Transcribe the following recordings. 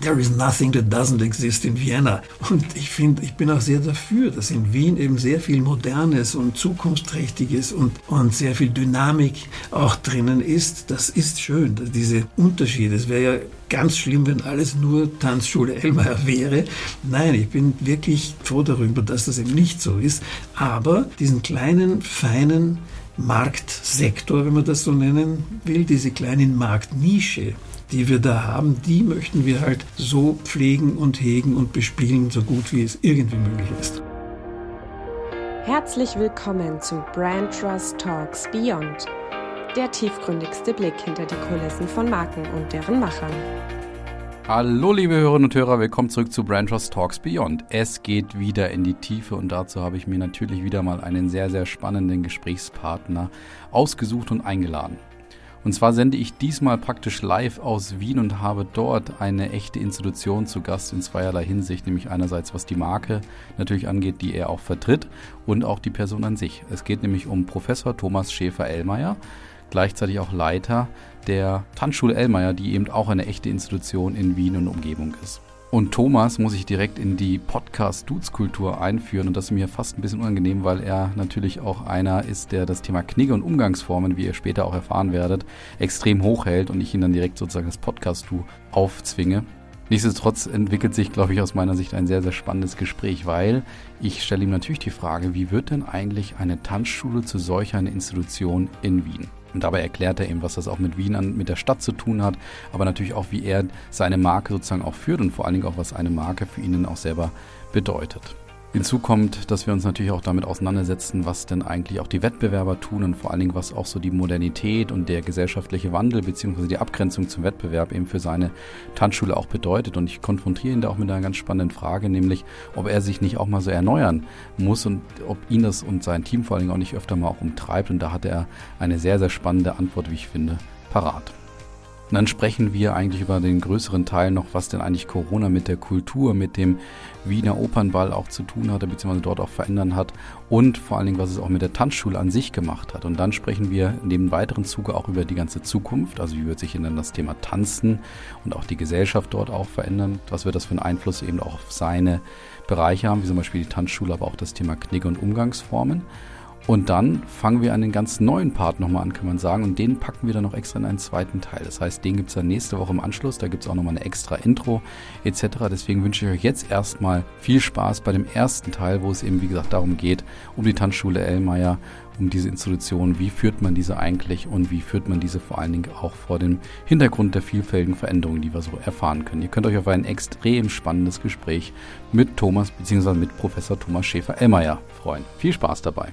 There is nothing that doesn't exist in Vienna. Und ich finde, ich bin auch sehr dafür, dass in Wien eben sehr viel Modernes und Zukunftsträchtiges und, und sehr viel Dynamik auch drinnen ist. Das ist schön, diese Unterschiede. Es wäre ja ganz schlimm, wenn alles nur Tanzschule Elmeier wäre. Nein, ich bin wirklich froh darüber, dass das eben nicht so ist. Aber diesen kleinen, feinen Marktsektor, wenn man das so nennen will, diese kleinen Marktnische, die wir da haben, die möchten wir halt so pflegen und hegen und bespielen, so gut wie es irgendwie möglich ist. Herzlich willkommen zu Brand Trust Talks Beyond, der tiefgründigste Blick hinter die Kulissen von Marken und deren Machern. Hallo liebe Hörerinnen und Hörer, willkommen zurück zu Brand Trust Talks Beyond. Es geht wieder in die Tiefe und dazu habe ich mir natürlich wieder mal einen sehr, sehr spannenden Gesprächspartner ausgesucht und eingeladen. Und zwar sende ich diesmal praktisch live aus Wien und habe dort eine echte Institution zu Gast in zweierlei Hinsicht, nämlich einerseits was die Marke natürlich angeht, die er auch vertritt und auch die Person an sich. Es geht nämlich um Professor Thomas Schäfer-Ellmeier, gleichzeitig auch Leiter der Tanzschule Ellmeier, die eben auch eine echte Institution in Wien und Umgebung ist. Und Thomas muss ich direkt in die Podcast-Dudes-Kultur einführen. Und das ist mir fast ein bisschen unangenehm, weil er natürlich auch einer ist, der das Thema Knigge und Umgangsformen, wie ihr später auch erfahren werdet, extrem hoch hält und ich ihn dann direkt sozusagen das Podcast-Du aufzwinge. Nichtsdestotrotz entwickelt sich, glaube ich, aus meiner Sicht ein sehr, sehr spannendes Gespräch, weil ich stelle ihm natürlich die Frage, wie wird denn eigentlich eine Tanzschule zu solch einer Institution in Wien? Und dabei erklärt er eben, was das auch mit Wien an, mit der Stadt zu tun hat, aber natürlich auch, wie er seine Marke sozusagen auch führt und vor allen Dingen auch, was eine Marke für ihn auch selber bedeutet. Hinzu kommt, dass wir uns natürlich auch damit auseinandersetzen, was denn eigentlich auch die Wettbewerber tun und vor allen Dingen, was auch so die Modernität und der gesellschaftliche Wandel bzw. die Abgrenzung zum Wettbewerb eben für seine Tanzschule auch bedeutet. Und ich konfrontiere ihn da auch mit einer ganz spannenden Frage, nämlich, ob er sich nicht auch mal so erneuern muss und ob ihn das und sein Team vor allen Dingen auch nicht öfter mal auch umtreibt. Und da hat er eine sehr, sehr spannende Antwort, wie ich finde, parat. Und dann sprechen wir eigentlich über den größeren Teil noch, was denn eigentlich Corona mit der Kultur, mit dem Wiener Opernball auch zu tun hatte, beziehungsweise dort auch verändern hat und vor allen Dingen, was es auch mit der Tanzschule an sich gemacht hat. Und dann sprechen wir dem weiteren Zuge auch über die ganze Zukunft, also wie wird sich dann das Thema Tanzen und auch die Gesellschaft dort auch verändern, was wird das für einen Einfluss eben auch auf seine Bereiche haben, wie zum Beispiel die Tanzschule, aber auch das Thema Knigge und Umgangsformen. Und dann fangen wir an den ganz neuen Part nochmal an, kann man sagen. Und den packen wir dann noch extra in einen zweiten Teil. Das heißt, den gibt es dann nächste Woche im Anschluss. Da gibt es auch nochmal eine extra Intro etc. Deswegen wünsche ich euch jetzt erstmal viel Spaß bei dem ersten Teil, wo es eben, wie gesagt, darum geht, um die Tanzschule Ellmeier, um diese Institution. Wie führt man diese eigentlich und wie führt man diese vor allen Dingen auch vor dem Hintergrund der vielfältigen Veränderungen, die wir so erfahren können. Ihr könnt euch auf ein extrem spannendes Gespräch mit Thomas bzw. mit Professor Thomas Schäfer-Ellmeier freuen. Viel Spaß dabei.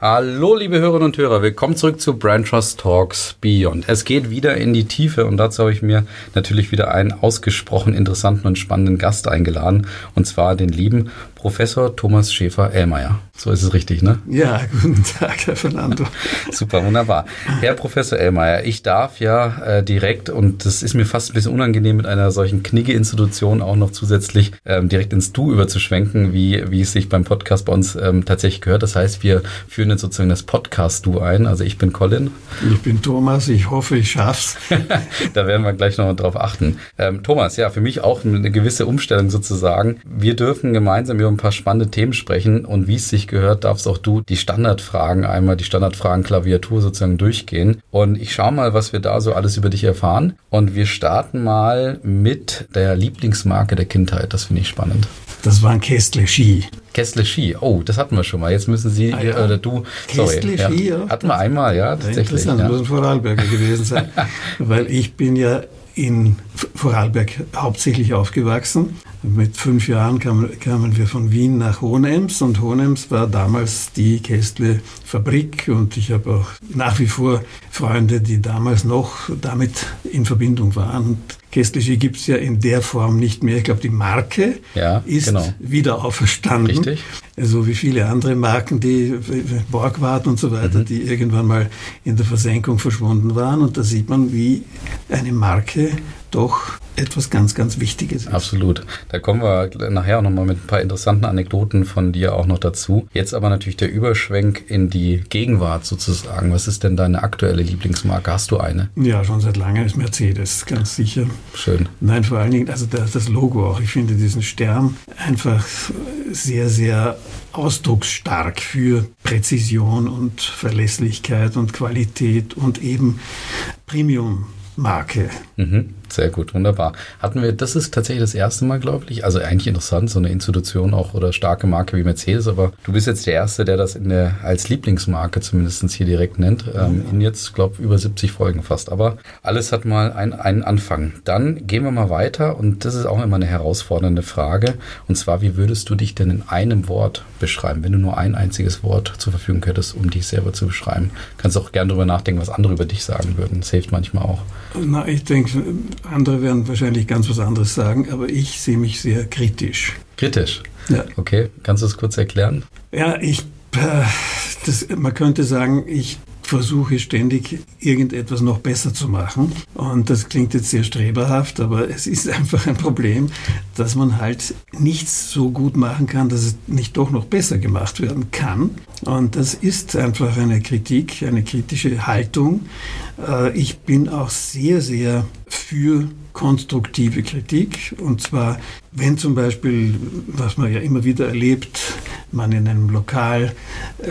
Hallo, liebe Hörerinnen und Hörer, willkommen zurück zu Brand Trust Talks Beyond. Es geht wieder in die Tiefe und dazu habe ich mir natürlich wieder einen ausgesprochen interessanten und spannenden Gast eingeladen und zwar den lieben Professor Thomas Schäfer-Ellmeier. So ist es richtig, ne? Ja, guten Tag, Herr Fernando. Super, wunderbar. Herr Professor Ellmeier, ich darf ja äh, direkt, und das ist mir fast ein bisschen unangenehm, mit einer solchen Knigge-Institution auch noch zusätzlich ähm, direkt ins Du überzuschwenken, wie, wie es sich beim Podcast bei uns ähm, tatsächlich gehört. Das heißt, wir führen jetzt sozusagen das Podcast-Du ein. Also ich bin Colin. Ich bin Thomas, ich hoffe, ich schaff's. da werden wir gleich noch drauf achten. Ähm, Thomas, ja, für mich auch eine gewisse Umstellung sozusagen. Wir dürfen gemeinsam über ein paar spannende Themen sprechen und wie es sich gehört, darfst auch du die Standardfragen einmal, die Standardfragen Klaviatur sozusagen durchgehen. Und ich schaue mal, was wir da so alles über dich erfahren. Und wir starten mal mit der Lieblingsmarke der Kindheit. Das finde ich spannend. Das waren Kästle Ski. Kästle Ski. Oh, das hatten wir schon mal. Jetzt müssen Sie ah, ja. oder du. Kästle sorry, Ski, ja. Hatten wir einmal, ja, tatsächlich. Interessant, ja. muss ein Vorarlberger gewesen sein. weil ich bin ja in Vorarlberg hauptsächlich aufgewachsen. Mit fünf Jahren kamen, kamen wir von Wien nach Hohenems und Hohenems war damals die Kästle-Fabrik und ich habe auch nach wie vor Freunde, die damals noch damit in Verbindung waren. Kästliche gibt es ja in der Form nicht mehr. Ich glaube, die Marke ja, ist genau. wieder auferstanden. Richtig. Also wie viele andere Marken, die Borgward und so weiter, mhm. die irgendwann mal in der Versenkung verschwunden waren. Und da sieht man, wie eine Marke doch etwas ganz, ganz Wichtiges ist. Absolut. Da kommen wir nachher auch nochmal mit ein paar interessanten Anekdoten von dir auch noch dazu. Jetzt aber natürlich der Überschwenk in die Gegenwart sozusagen. Was ist denn deine aktuelle Lieblingsmarke? Hast du eine? Ja, schon seit langem ist Mercedes, ganz sicher. Schön. Nein, vor allen Dingen, also das, das Logo auch. Ich finde diesen Stern einfach sehr, sehr ausdrucksstark für Präzision und Verlässlichkeit und Qualität und eben Premium-Marke. Mhm. Sehr gut, wunderbar. Hatten wir, das ist tatsächlich das erste Mal, glaube ich. Also eigentlich interessant, so eine Institution auch oder starke Marke wie Mercedes, aber du bist jetzt der Erste, der das in der, als Lieblingsmarke zumindest hier direkt nennt. Ähm, in jetzt, glaube ich, über 70 Folgen fast. Aber alles hat mal ein, einen Anfang. Dann gehen wir mal weiter und das ist auch immer eine herausfordernde Frage. Und zwar, wie würdest du dich denn in einem Wort beschreiben, wenn du nur ein einziges Wort zur Verfügung hättest, um dich selber zu beschreiben? Kannst auch gerne darüber nachdenken, was andere über dich sagen würden. Das hilft manchmal auch. Na, ich denke, andere werden wahrscheinlich ganz was anderes sagen, aber ich sehe mich sehr kritisch. Kritisch? Ja. Okay, kannst du es kurz erklären? Ja, ich, äh, das, man könnte sagen, ich versuche ständig irgendetwas noch besser zu machen. Und das klingt jetzt sehr streberhaft, aber es ist einfach ein Problem, dass man halt nichts so gut machen kann, dass es nicht doch noch besser gemacht werden kann. Und das ist einfach eine Kritik, eine kritische Haltung. Äh, ich bin auch sehr, sehr für konstruktive Kritik. Und zwar, wenn zum Beispiel, was man ja immer wieder erlebt, man in einem Lokal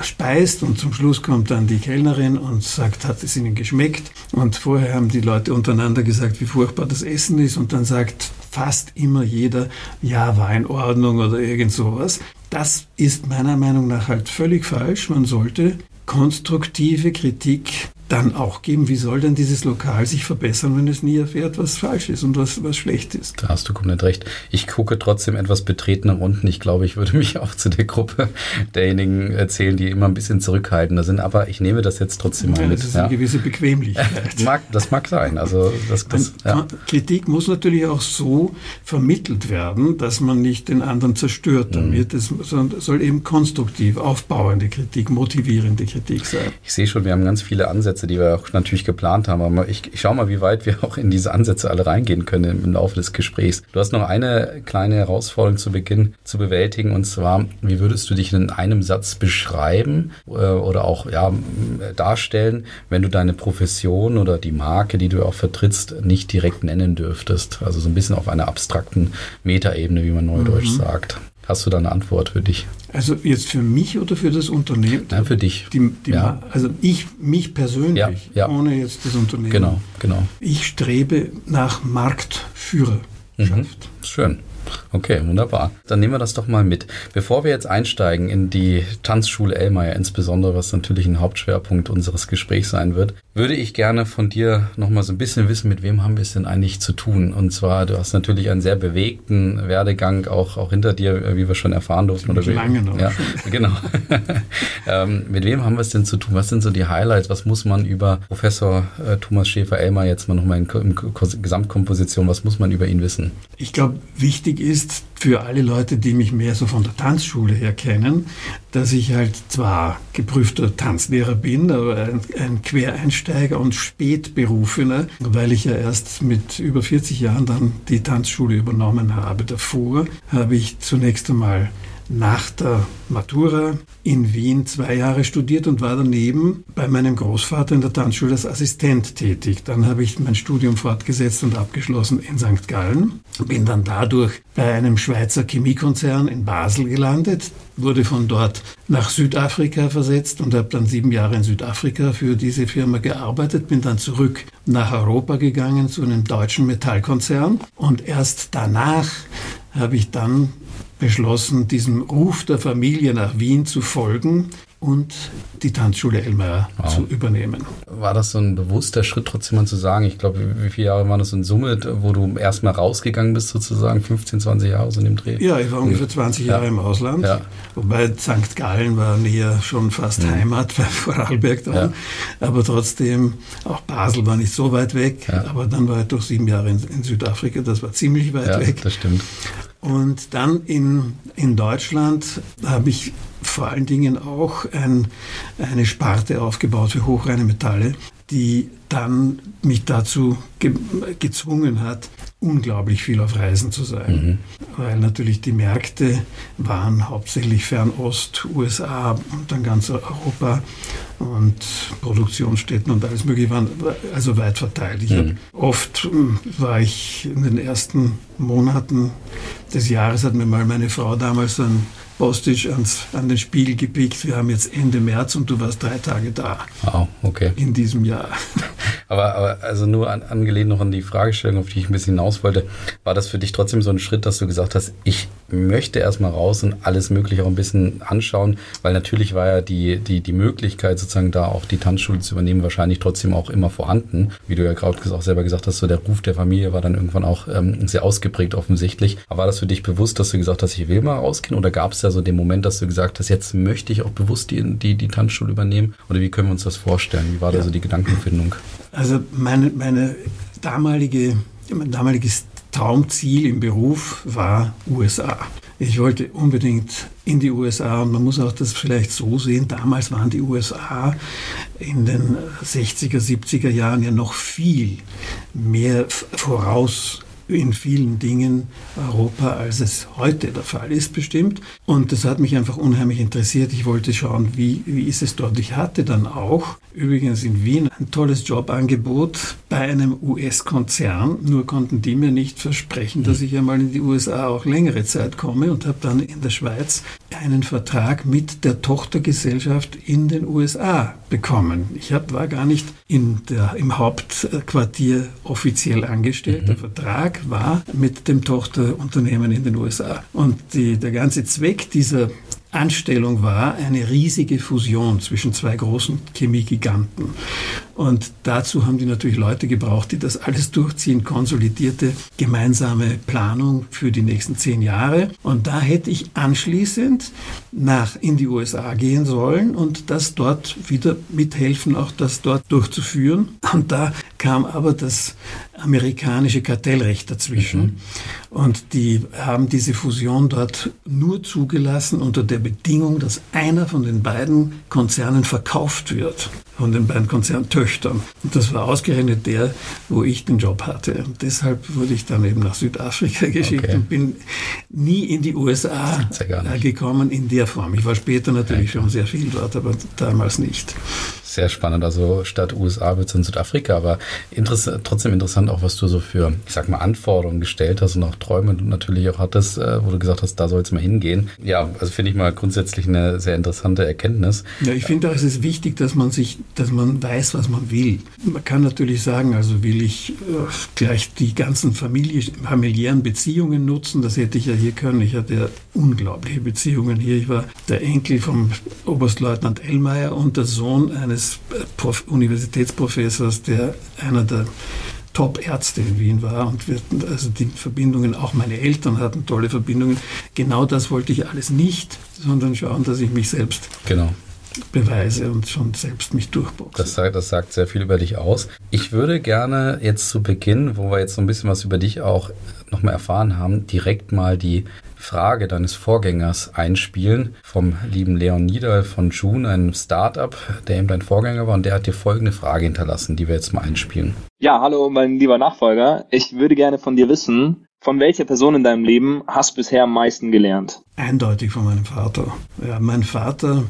speist und zum Schluss kommt dann die Kellnerin und sagt, hat es Ihnen geschmeckt? Und vorher haben die Leute untereinander gesagt, wie furchtbar das Essen ist und dann sagt fast immer jeder, ja, war in Ordnung oder irgend sowas. Das ist meiner Meinung nach halt völlig falsch. Man sollte konstruktive Kritik dann auch geben. Wie soll denn dieses Lokal sich verbessern, wenn es nie erfährt, was falsch ist und was, was schlecht ist? Da hast du komplett recht. Ich gucke trotzdem etwas betreten nach unten. Ich glaube, ich würde mich auch zu der Gruppe derjenigen erzählen, die immer ein bisschen zurückhaltender sind. Aber ich nehme das jetzt trotzdem mal ja, mit. Das ist eine gewisse Bequemlichkeit. mag, das mag sein. Also das, das, ja. Kritik muss natürlich auch so vermittelt werden, dass man nicht den anderen zerstört damit, mhm. sondern soll eben konstruktiv, aufbauende Kritik, motivierende Kritik sein. Ich sehe schon, wir haben ganz viele Ansätze Ansätze, die wir auch natürlich geplant haben. Aber ich, ich schaue mal, wie weit wir auch in diese Ansätze alle reingehen können im Laufe des Gesprächs. Du hast noch eine kleine Herausforderung zu Beginn zu bewältigen und zwar, wie würdest du dich in einem Satz beschreiben äh, oder auch ja, darstellen, wenn du deine Profession oder die Marke, die du auch vertrittst, nicht direkt nennen dürftest? Also so ein bisschen auf einer abstrakten Metaebene, wie man neudeutsch mhm. sagt. Hast du da eine Antwort für dich? Also jetzt für mich oder für das Unternehmen? Nein, für dich. Die, die ja. Also ich, mich persönlich, ja, ja. ohne jetzt das Unternehmen. Genau, genau. Ich strebe nach Marktführerschaft. Mhm. Schön. Okay, wunderbar. Dann nehmen wir das doch mal mit. Bevor wir jetzt einsteigen in die Tanzschule Elmeier, insbesondere was natürlich ein Hauptschwerpunkt unseres Gesprächs sein wird, würde ich gerne von dir noch mal so ein bisschen wissen, mit wem haben wir es denn eigentlich zu tun? Und zwar, du hast natürlich einen sehr bewegten Werdegang auch, auch hinter dir, wie wir schon erfahren durften. Oder lange noch. Ja, genau. ähm, mit wem haben wir es denn zu tun? Was sind so die Highlights? Was muss man über Professor äh, Thomas Schäfer-Elmer jetzt mal noch mal in, in Gesamtkomposition, was muss man über ihn wissen? Ich glaube, wichtig ist für alle Leute, die mich mehr so von der Tanzschule her kennen, dass ich halt zwar geprüfter Tanzlehrer bin, aber ein, ein Quereinsteiger und Spätberufener, weil ich ja erst mit über 40 Jahren dann die Tanzschule übernommen habe. Davor habe ich zunächst einmal nach der Matura in Wien zwei Jahre studiert und war daneben bei meinem Großvater in der Tanzschule als Assistent tätig. Dann habe ich mein Studium fortgesetzt und abgeschlossen in St. Gallen. Bin dann dadurch bei einem Schweizer Chemiekonzern in Basel gelandet, wurde von dort nach Südafrika versetzt und habe dann sieben Jahre in Südafrika für diese Firma gearbeitet, bin dann zurück nach Europa gegangen zu einem deutschen Metallkonzern und erst danach habe ich dann beschlossen, diesem Ruf der Familie nach Wien zu folgen und die Tanzschule Elmeier wow. zu übernehmen. War das so ein bewusster Schritt trotzdem mal zu sagen, ich glaube, wie viele Jahre waren das in Summe, wo du erstmal rausgegangen bist sozusagen, 15, 20 Jahre so in dem Dreh? Ja, ich war ungefähr 20 Jahre ja. im Ausland, ja. wobei St. Gallen war näher schon fast mhm. Heimat bei Vorarlberg dran, ja. aber trotzdem, auch Basel war nicht so weit weg, aber dann war ich doch sieben Jahre in, in Südafrika, das war ziemlich weit weg. das stimmt. Und dann in, in Deutschland habe ich vor allen Dingen auch ein, eine Sparte aufgebaut für hochreine Metalle, die dann mich dazu ge gezwungen hat, unglaublich viel auf Reisen zu sein, mhm. weil natürlich die Märkte waren hauptsächlich Fernost, USA und dann ganz Europa und Produktionsstätten und alles Mögliche waren also weit verteilt. Ich mhm. oft hm, war ich in den ersten Monaten des Jahres, hat mir mal meine Frau damals ein Postage ans, an den Spiegel gepickt. Wir haben jetzt Ende März und du warst drei Tage da. Wow, okay. In diesem Jahr. Aber, aber also nur an, angelehnt noch an die Fragestellung, auf die ich ein bisschen hinaus wollte, war das für dich trotzdem so ein Schritt, dass du gesagt hast, ich möchte erstmal raus und alles Mögliche auch ein bisschen anschauen, weil natürlich war ja die, die, die Möglichkeit, sozusagen da auch die Tanzschule zu übernehmen, wahrscheinlich trotzdem auch immer vorhanden. Wie du ja gerade auch selber gesagt hast, so der Ruf der Familie war dann irgendwann auch ähm, sehr ausgeprägt offensichtlich. Aber war das für dich bewusst, dass du gesagt hast, ich will mal rausgehen? Oder gab es da so den Moment, dass du gesagt hast, jetzt möchte ich auch bewusst die, die, die Tanzschule übernehmen? Oder wie können wir uns das vorstellen? Wie war ja. da so die Gedankenfindung? Also meine, meine damalige, mein damaliges Traumziel im Beruf war USA. Ich wollte unbedingt in die USA und man muss auch das vielleicht so sehen, damals waren die USA in den 60er, 70er Jahren ja noch viel mehr voraus in vielen Dingen Europa, als es heute der Fall ist, bestimmt. Und das hat mich einfach unheimlich interessiert. Ich wollte schauen, wie, wie ist es dort. Ich hatte dann auch übrigens in Wien ein tolles Jobangebot bei einem US-Konzern. Nur konnten die mir nicht versprechen, dass ich einmal in die USA auch längere Zeit komme und habe dann in der Schweiz einen Vertrag mit der Tochtergesellschaft in den USA bekommen. Ich hab, war gar nicht in der, im Hauptquartier offiziell angestellt. Mhm. Der Vertrag war mit dem Tochterunternehmen in den USA. Und die, der ganze Zweck dieser Anstellung war eine riesige Fusion zwischen zwei großen Chemiegiganten. Und dazu haben die natürlich Leute gebraucht, die das alles durchziehen, konsolidierte gemeinsame Planung für die nächsten zehn Jahre. Und da hätte ich anschließend nach in die USA gehen sollen und das dort wieder mithelfen, auch das dort durchzuführen. Und da kam aber das amerikanische Kartellrecht dazwischen. Mhm. Und die haben diese Fusion dort nur zugelassen unter der Bedingung, dass einer von den beiden Konzernen verkauft wird, von den beiden Konzerntöchtern. Und das war ausgerechnet der, wo ich den Job hatte. Und deshalb wurde ich dann eben nach Südafrika geschickt okay. und bin nie in die USA gekommen in der Form. Ich war später natürlich okay. schon sehr viel dort, aber damals nicht sehr spannend. Also statt USA wird es in Südafrika, aber interess trotzdem interessant auch, was du so für, ich sag mal, Anforderungen gestellt hast und auch Träume natürlich auch hattest, äh, wo du gesagt hast, da soll es mal hingehen. Ja, also finde ich mal grundsätzlich eine sehr interessante Erkenntnis. Ja, ich finde auch, es ist wichtig, dass man sich, dass man weiß, was man will. Man kann natürlich sagen, also will ich äh, gleich die ganzen Familie, familiären Beziehungen nutzen, das hätte ich ja hier können. Ich hatte ja unglaubliche Beziehungen hier. Ich war der Enkel vom Oberstleutnant Ellmeier und der Sohn eines Prof Universitätsprofessors, der einer der Top-Ärzte in Wien war und wir, also die Verbindungen, auch meine Eltern hatten tolle Verbindungen. Genau das wollte ich alles nicht, sondern schauen, dass ich mich selbst genau. Beweise und schon selbst mich durchboxe. Das sagt, das sagt sehr viel über dich aus. Ich würde gerne jetzt zu Beginn, wo wir jetzt so ein bisschen was über dich auch nochmal erfahren haben, direkt mal die Frage deines Vorgängers einspielen vom lieben Leon Nieder von June, einem Startup, der eben dein Vorgänger war und der hat dir folgende Frage hinterlassen, die wir jetzt mal einspielen. Ja, hallo mein lieber Nachfolger. Ich würde gerne von dir wissen, von welcher Person in deinem Leben hast du bisher am meisten gelernt? Eindeutig von meinem Vater. Ja, mein Vater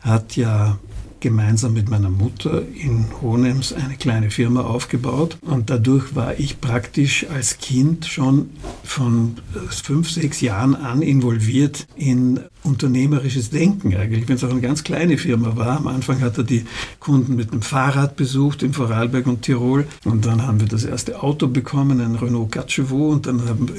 hat ja gemeinsam mit meiner Mutter in Hohenems eine kleine Firma aufgebaut. Und dadurch war ich praktisch als Kind schon von fünf, sechs Jahren an involviert in unternehmerisches Denken eigentlich, wenn es auch eine ganz kleine Firma war. Am Anfang hat er die Kunden mit dem Fahrrad besucht in Vorarlberg und Tirol und dann haben wir das erste Auto bekommen, ein Renault Quatre und dann habe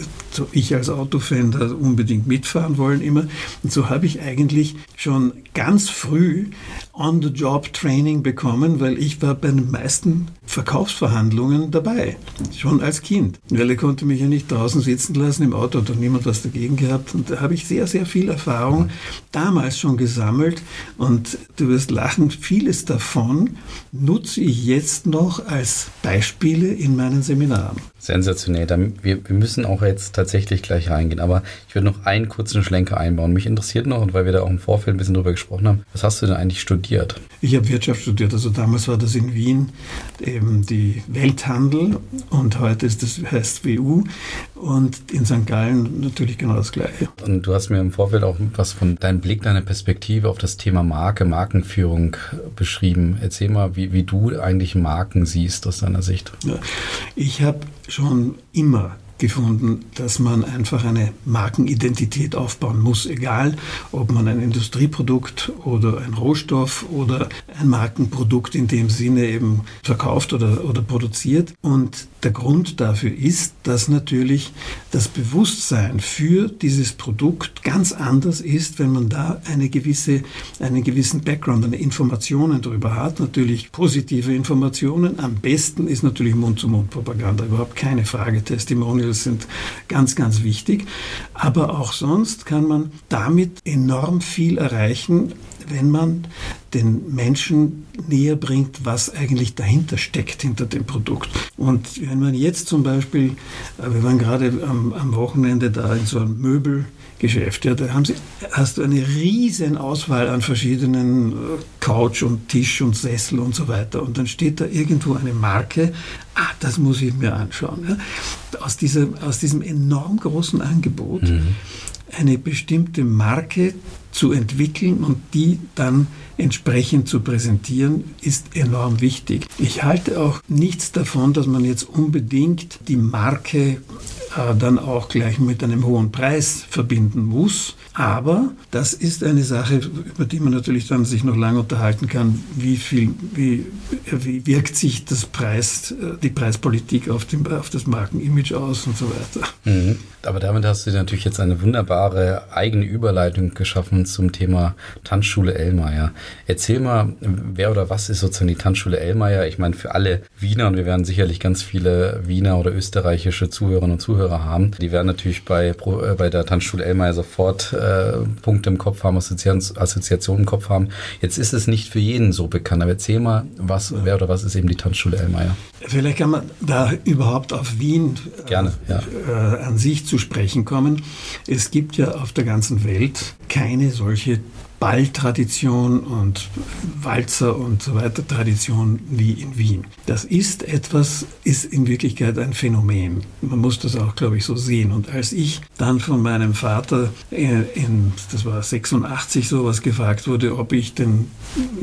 ich als Autofan da unbedingt mitfahren wollen immer. Und so habe ich eigentlich schon ganz früh On-the-Job-Training bekommen, weil ich war bei den meisten Verkaufsverhandlungen dabei, schon als Kind. Weil er konnte mich ja nicht draußen sitzen lassen im Auto, hat doch niemand was dagegen gehabt und da habe ich sehr, sehr viel Erfahrung Erfahrung damals schon gesammelt und du wirst lachen, vieles davon nutze ich jetzt noch als Beispiele in meinen Seminaren. Sensationell. Wir, wir müssen auch jetzt tatsächlich gleich reingehen, aber ich würde noch einen kurzen Schlenker einbauen. Mich interessiert noch, und weil wir da auch im Vorfeld ein bisschen drüber gesprochen haben, was hast du denn eigentlich studiert? Ich habe Wirtschaft studiert. Also damals war das in Wien eben die Welthandel und heute ist das heißt WU und in St. Gallen natürlich genau das Gleiche. Und du hast mir im Vorfeld auch was von deinem Blick, deiner Perspektive auf das Thema Marke, Markenführung beschrieben. Erzähl mal, wie, wie du eigentlich Marken siehst aus deiner Sicht. Ja, ich habe schon immer gefunden, dass man einfach eine Markenidentität aufbauen muss, egal ob man ein Industrieprodukt oder ein Rohstoff oder ein Markenprodukt in dem Sinne eben verkauft oder, oder produziert. Und der Grund dafür ist, dass natürlich das Bewusstsein für dieses Produkt ganz anders ist, wenn man da eine gewisse, einen gewissen Background, eine Informationen darüber hat. Natürlich positive Informationen. Am besten ist natürlich Mund-zu-Mund-Propaganda, überhaupt keine Frage. Testimonials sind ganz, ganz wichtig. Aber auch sonst kann man damit enorm viel erreichen, wenn man den Menschen näher bringt, was eigentlich dahinter steckt, hinter dem Produkt. Und wenn man jetzt zum Beispiel, äh, wir waren gerade am, am Wochenende da in so einem Möbelgeschäft, ja, da haben sie, hast du eine riesen Auswahl an verschiedenen äh, Couch und Tisch und Sessel und so weiter. Und dann steht da irgendwo eine Marke, ah, das muss ich mir anschauen. Ja. Aus, dieser, aus diesem enorm großen Angebot mhm. eine bestimmte Marke zu entwickeln und die dann entsprechend zu präsentieren, ist enorm wichtig. Ich halte auch nichts davon, dass man jetzt unbedingt die Marke äh, dann auch gleich mit einem hohen Preis verbinden muss. Aber das ist eine Sache, über die man natürlich dann sich noch lange unterhalten kann, wie viel, wie, wie wirkt sich das Preis, äh, die Preispolitik auf, dem, auf das Markenimage aus und so weiter. Mhm. Aber damit hast du natürlich jetzt eine wunderbare eigene Überleitung geschaffen zum Thema Tanzschule Ellmeier. Erzähl mal, wer oder was ist sozusagen die Tanzschule Ellmeier? Ich meine, für alle Wiener, und wir werden sicherlich ganz viele Wiener oder österreichische Zuhörerinnen und Zuhörer haben, die werden natürlich bei, äh, bei der Tanzschule Ellmeier sofort äh, Punkte im Kopf haben, Assoziationen im Kopf haben. Jetzt ist es nicht für jeden so bekannt, aber erzähl mal, was, wer oder was ist eben die Tanzschule Ellmeier? Vielleicht kann man da überhaupt auf Wien Gerne, ja. äh, an sich zu sprechen kommen. Es gibt ja auf der ganzen Welt keine solche Balltradition und Walzer und so weiter Tradition wie in Wien. Das ist etwas, ist in Wirklichkeit ein Phänomen. Man muss das auch, glaube ich, so sehen. Und als ich dann von meinem Vater in, in das war 86 sowas gefragt wurde, ob ich denn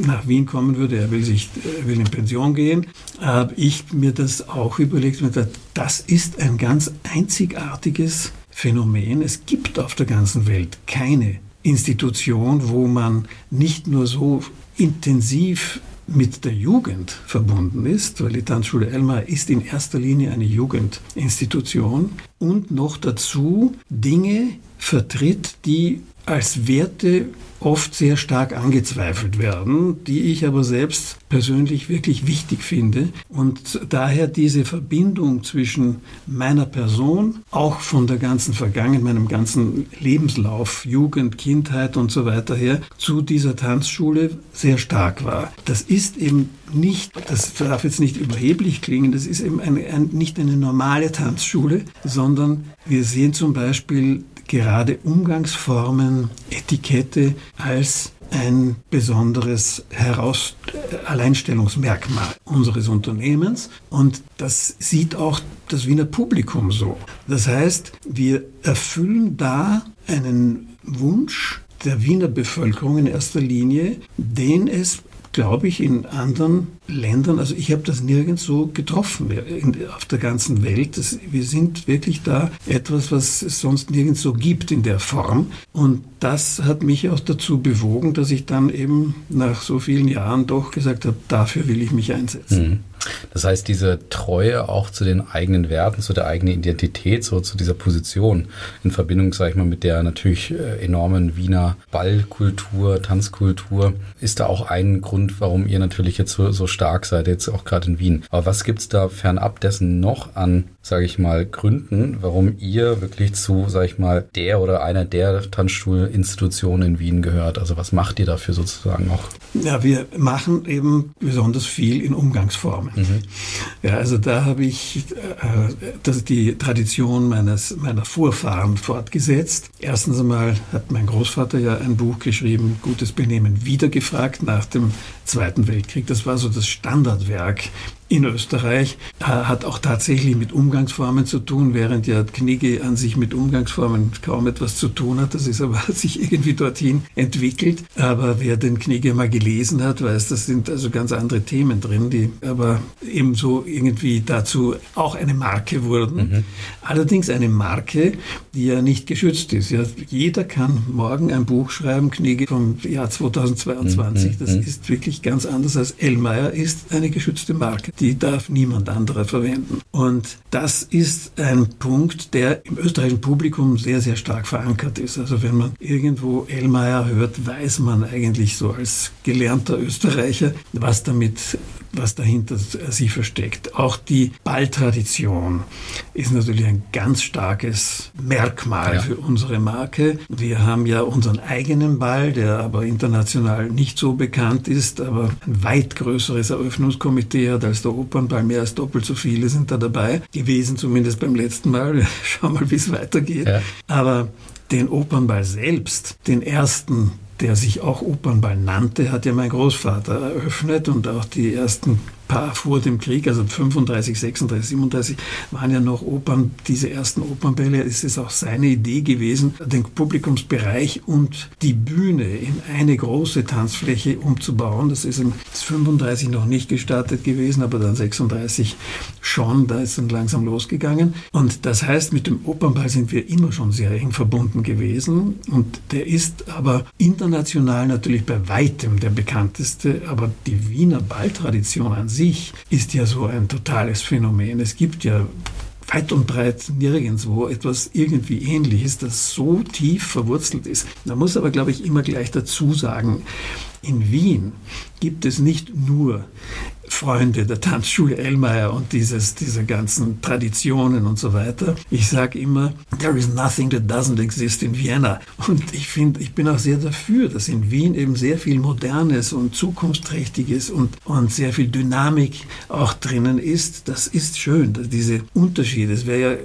nach Wien kommen würde, er will sich, er will in Pension gehen, habe ich mir das auch überlegt und gesagt, das ist ein ganz einzigartiges Phänomen. Es gibt auf der ganzen Welt keine Institution, wo man nicht nur so intensiv mit der Jugend verbunden ist, weil die Tanzschule Elmar ist in erster Linie eine Jugendinstitution und noch dazu Dinge vertritt, die als Werte oft sehr stark angezweifelt werden, die ich aber selbst persönlich wirklich wichtig finde und daher diese Verbindung zwischen meiner Person, auch von der ganzen Vergangenheit, meinem ganzen Lebenslauf, Jugend, Kindheit und so weiter her, zu dieser Tanzschule sehr stark war. Das ist eben nicht, das darf jetzt nicht überheblich klingen, das ist eben eine, ein, nicht eine normale Tanzschule, sondern wir sehen zum Beispiel gerade Umgangsformen, Etikette als ein besonderes Heraus Alleinstellungsmerkmal unseres Unternehmens und das sieht auch das Wiener Publikum so. Das heißt, wir erfüllen da einen Wunsch der Wiener Bevölkerung in erster Linie, den es glaube ich, in anderen Ländern, also ich habe das nirgends so getroffen auf der ganzen Welt. Das, wir sind wirklich da etwas, was es sonst nirgends so gibt in der Form. Und das hat mich auch dazu bewogen, dass ich dann eben nach so vielen Jahren doch gesagt habe, dafür will ich mich einsetzen. Mhm. Das heißt, diese Treue auch zu den eigenen Werten, zu der eigenen Identität, so zu dieser Position in Verbindung, sage ich mal, mit der natürlich äh, enormen Wiener Ballkultur, Tanzkultur, ist da auch ein Grund, warum ihr natürlich jetzt so, so stark seid, jetzt auch gerade in Wien. Aber was gibt's da fernab dessen noch an, sage ich mal, Gründen, warum ihr wirklich zu, sage ich mal, der oder einer der Tanzschulinstitutionen in Wien gehört? Also was macht ihr dafür sozusagen auch? Ja, wir machen eben besonders viel in Umgangsformen. Mhm. Ja, also da habe ich äh, das die Tradition meines, meiner Vorfahren fortgesetzt. Erstens einmal hat mein Großvater ja ein Buch geschrieben, Gutes Benehmen, wieder gefragt nach dem Zweiten Weltkrieg. Das war so das Standardwerk in Österreich hat auch tatsächlich mit Umgangsformen zu tun, während ja Knigge an sich mit Umgangsformen kaum etwas zu tun hat. Das ist aber hat sich irgendwie dorthin entwickelt. Aber wer den Knigge mal gelesen hat, weiß, das sind also ganz andere Themen drin, die aber ebenso irgendwie dazu auch eine Marke wurden. Mhm. Allerdings eine Marke, die ja nicht geschützt ist. Ja, jeder kann morgen ein Buch schreiben, Knigge vom Jahr 2022. Mhm. Das mhm. ist wirklich ganz anders als Ellmeier ist eine geschützte Marke die darf niemand anderer verwenden. Und das ist ein Punkt, der im österreichischen Publikum sehr, sehr stark verankert ist. Also wenn man irgendwo Ellmeier hört, weiß man eigentlich so als gelernter Österreicher, was damit was dahinter sich versteckt. Auch die Balltradition ist natürlich ein ganz starkes Merkmal ja. für unsere Marke. Wir haben ja unseren eigenen Ball, der aber international nicht so bekannt ist, aber ein weit größeres Eröffnungskomitee hat als der Opernball. Mehr als doppelt so viele sind da dabei gewesen, zumindest beim letzten Mal. Schauen mal, wie es weitergeht. Ja. Aber den Opernball selbst, den ersten der sich auch Opernball nannte, hat ja mein Großvater eröffnet und auch die ersten paar vor dem Krieg, also 35, 36, 37, waren ja noch Opern, diese ersten Opernbälle. Es ist auch seine Idee gewesen, den Publikumsbereich und die Bühne in eine große Tanzfläche umzubauen. Das ist in 35 noch nicht gestartet gewesen, aber dann 36 schon. Da ist dann langsam losgegangen. Und das heißt, mit dem Opernball sind wir immer schon sehr eng verbunden gewesen. Und der ist aber international natürlich bei weitem der bekannteste. Aber die Wiener Balltradition an sich sich ist ja so ein totales Phänomen. Es gibt ja weit und breit nirgendwo etwas irgendwie ähnliches, das so tief verwurzelt ist. Man muss aber, glaube ich, immer gleich dazu sagen, in Wien gibt es nicht nur Freunde der Tanzschule Ellmeier und dieses, diese ganzen Traditionen und so weiter. Ich sage immer, there is nothing that doesn't exist in Vienna. Und ich finde, ich bin auch sehr dafür, dass in Wien eben sehr viel Modernes und Zukunftsträchtiges und, und sehr viel Dynamik auch drinnen ist. Das ist schön, diese Unterschiede. Es wäre ja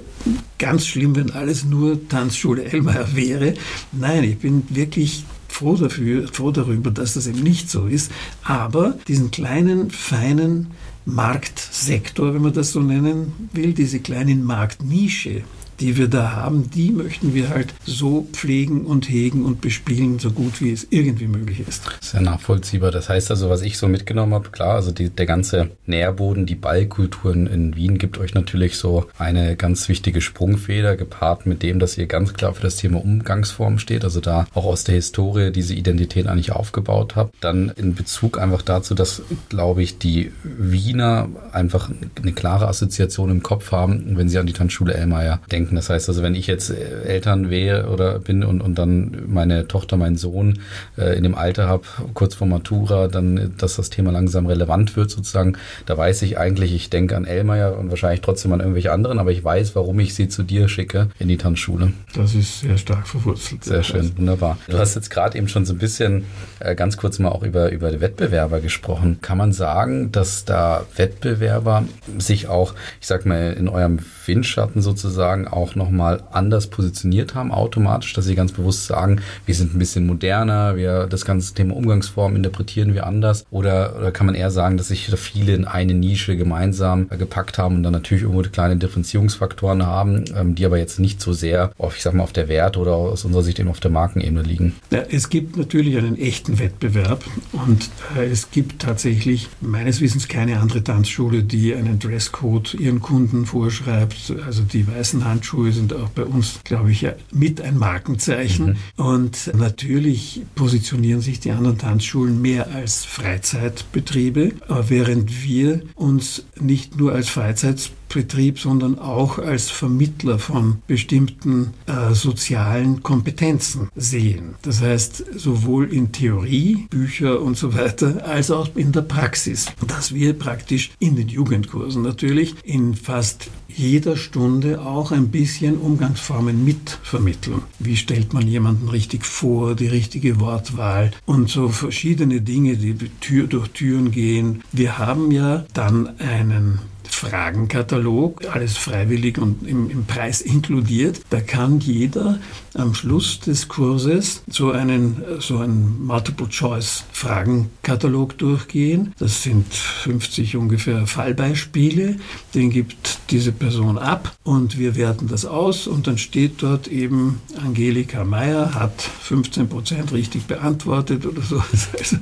ganz schlimm, wenn alles nur Tanzschule Ellmeier wäre. Nein, ich bin wirklich froh dafür, froh darüber, dass das eben nicht so ist. Aber diesen kleinen, feinen Marktsektor, wenn man das so nennen will, diese kleinen Marktnische, die wir da haben, die möchten wir halt so pflegen und hegen und bespielen, so gut wie es irgendwie möglich ist. Sehr nachvollziehbar. Das heißt also, was ich so mitgenommen habe, klar, also die, der ganze Nährboden, die Ballkultur in, in Wien gibt euch natürlich so eine ganz wichtige Sprungfeder, gepaart mit dem, dass ihr ganz klar für das Thema Umgangsform steht, also da auch aus der Historie diese Identität eigentlich aufgebaut habt. Dann in Bezug einfach dazu, dass, glaube ich, die Wiener einfach eine klare Assoziation im Kopf haben, wenn sie an die Tanzschule Elmeier denken denken. Das heißt also, wenn ich jetzt äh, Eltern wäre oder bin und, und dann meine Tochter, meinen Sohn äh, in dem Alter habe, kurz vor Matura, dann, dass das Thema langsam relevant wird sozusagen, da weiß ich eigentlich, ich denke an Elmeier und wahrscheinlich trotzdem an irgendwelche anderen, aber ich weiß, warum ich sie zu dir schicke in die Tanzschule. Das ist sehr stark verwurzelt. Sehr schön, wunderbar. Du hast jetzt gerade eben schon so ein bisschen äh, ganz kurz mal auch über, über die Wettbewerber gesprochen. Kann man sagen, dass da Wettbewerber sich auch, ich sag mal, in eurem Windschatten sozusagen auch nochmal anders positioniert haben, automatisch, dass sie ganz bewusst sagen, wir sind ein bisschen moderner, wir das ganze Thema Umgangsform interpretieren wir anders? Oder, oder kann man eher sagen, dass sich viele in eine Nische gemeinsam gepackt haben und dann natürlich irgendwo kleine Differenzierungsfaktoren haben, ähm, die aber jetzt nicht so sehr auf, ich sag mal, auf der Wert oder aus unserer Sicht eben auf der Markenebene liegen? Ja, es gibt natürlich einen echten Wettbewerb und äh, es gibt tatsächlich meines Wissens keine andere Tanzschule, die einen Dresscode ihren Kunden vorschreibt, also die weißen Handschuhe Tanzschuhe sind auch bei uns, glaube ich, mit ein Markenzeichen. Mhm. Und natürlich positionieren sich die anderen Tanzschulen mehr als Freizeitbetriebe, während wir uns nicht nur als Freizeitbetriebe Betrieb, sondern auch als Vermittler von bestimmten äh, sozialen Kompetenzen sehen. Das heißt, sowohl in Theorie, Bücher und so weiter, als auch in der Praxis, dass wir praktisch in den Jugendkursen natürlich in fast jeder Stunde auch ein bisschen Umgangsformen mitvermitteln. Wie stellt man jemanden richtig vor, die richtige Wortwahl und so verschiedene Dinge, die Tür durch Türen gehen. Wir haben ja dann einen Fragenkatalog, alles freiwillig und im, im, Preis inkludiert. Da kann jeder am Schluss des Kurses so einen, so einen Multiple-Choice-Fragenkatalog durchgehen. Das sind 50 ungefähr Fallbeispiele. Den gibt diese Person ab und wir werten das aus und dann steht dort eben Angelika Meyer hat 15 Prozent richtig beantwortet oder so. Also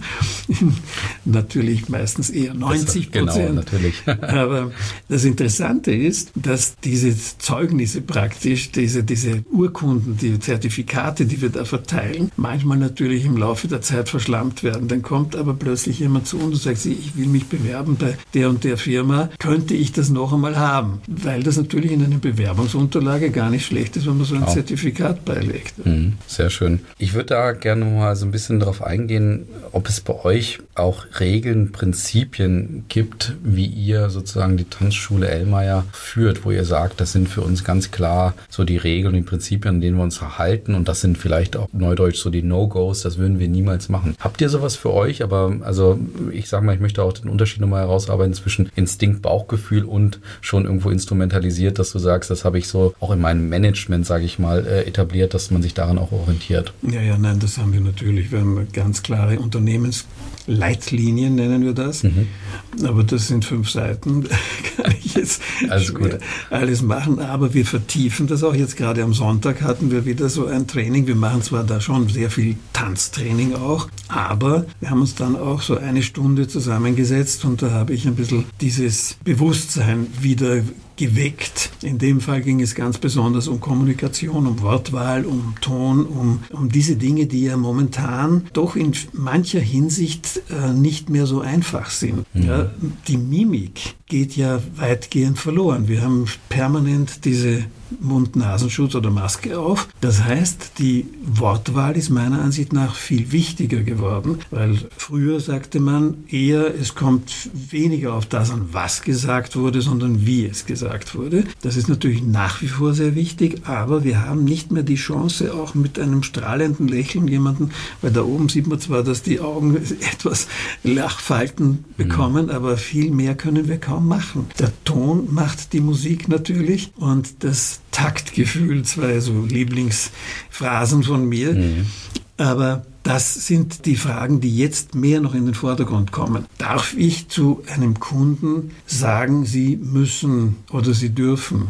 natürlich meistens eher 90 Prozent. Genau, natürlich. Aber das Interessante ist, dass diese Zeugnisse praktisch, diese, diese Urkunden, die Zertifikate, die wir da verteilen, manchmal natürlich im Laufe der Zeit verschlammt werden. Dann kommt aber plötzlich jemand zu uns und sagt, ich will mich bewerben bei der und der Firma, könnte ich das noch einmal haben? Weil das natürlich in einer Bewerbungsunterlage gar nicht schlecht ist, wenn man so ein oh. Zertifikat beilegt. Mhm, sehr schön. Ich würde da gerne mal so ein bisschen darauf eingehen, ob es bei euch auch Regeln, Prinzipien gibt, wie ihr sozusagen die Tanzschule Ellmeier führt, wo ihr sagt, das sind für uns ganz klar so die Regeln, die Prinzipien, an denen wir uns halten und das sind vielleicht auch neudeutsch so die No-Gos, das würden wir niemals machen. Habt ihr sowas für euch? Aber also ich sage mal, ich möchte auch den Unterschied nochmal herausarbeiten zwischen Instinkt, Bauchgefühl und schon irgendwo instrumentalisiert, dass du sagst, das habe ich so auch in meinem Management, sage ich mal, äh, etabliert, dass man sich daran auch orientiert. Ja, ja, nein, das haben wir natürlich. Wir haben ganz klare Unternehmensleitlinien, nennen wir das. Mhm. Aber das sind fünf Seiten. kann ich jetzt alles, alles machen. Aber wir vertiefen das auch. Jetzt gerade am Sonntag hatten wir wieder so ein Training. Wir machen zwar da schon sehr viel Tanztraining auch, aber wir haben uns dann auch so eine Stunde zusammengesetzt und da habe ich ein bisschen dieses Bewusstsein wieder geweckt. In dem Fall ging es ganz besonders um Kommunikation, um Wortwahl, um Ton, um, um diese Dinge, die ja momentan doch in mancher Hinsicht äh, nicht mehr so einfach sind. Mhm. Ja, die Mimik geht ja weitgehend verloren. Wir haben permanent diese Mund-Nasenschutz oder Maske auf. Das heißt, die Wortwahl ist meiner Ansicht nach viel wichtiger geworden, weil früher sagte man eher, es kommt weniger auf das an, was gesagt wurde, sondern wie es gesagt wurde. Das ist natürlich nach wie vor sehr wichtig, aber wir haben nicht mehr die Chance, auch mit einem strahlenden Lächeln jemanden, weil da oben sieht man zwar, dass die Augen etwas Lachfalten bekommen, mhm. aber viel mehr können wir kaum machen. Der Ton macht die Musik natürlich und das Taktgefühl, zwei so Lieblingsphrasen von mir. Mhm. Aber das sind die Fragen, die jetzt mehr noch in den Vordergrund kommen. Darf ich zu einem Kunden sagen, Sie müssen oder Sie dürfen?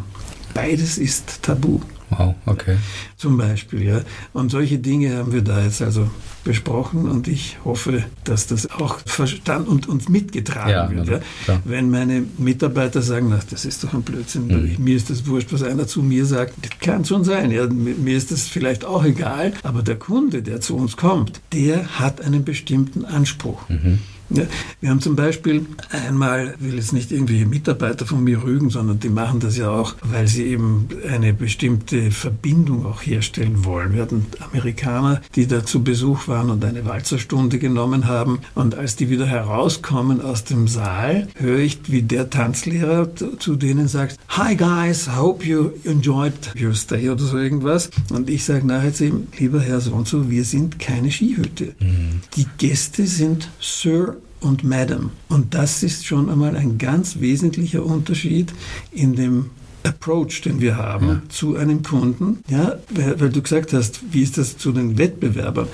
Beides ist tabu. Wow, okay. Zum Beispiel, ja. Und solche Dinge haben wir da jetzt also besprochen und ich hoffe, dass das auch verstanden und uns mitgetragen ja, wird. Ja. Wenn meine Mitarbeiter sagen, ach, das ist doch ein Blödsinn, mhm. mir ist das wurscht, was einer zu mir sagt, das kann schon sein. Ja, mir ist das vielleicht auch egal, aber der Kunde, der zu uns kommt, der hat einen bestimmten Anspruch. Mhm. Ja, wir haben zum Beispiel einmal, will jetzt nicht irgendwelche Mitarbeiter von mir rügen, sondern die machen das ja auch, weil sie eben eine bestimmte Verbindung auch herstellen wollen. Wir hatten Amerikaner, die da zu Besuch waren und eine Walzerstunde genommen haben. Und als die wieder herauskommen aus dem Saal, höre ich, wie der Tanzlehrer zu denen sagt, Hi guys, hope you enjoyed your stay oder so irgendwas. Und ich sage nachher zu ihm, lieber Herr so und so, wir sind keine Skihütte. Mhm. Die Gäste sind Sir und Madam. Und das ist schon einmal ein ganz wesentlicher Unterschied in dem Approach, den wir haben ja. zu einem Kunden. Ja, weil, weil, du gesagt hast, wie ist das zu den Wettbewerbern?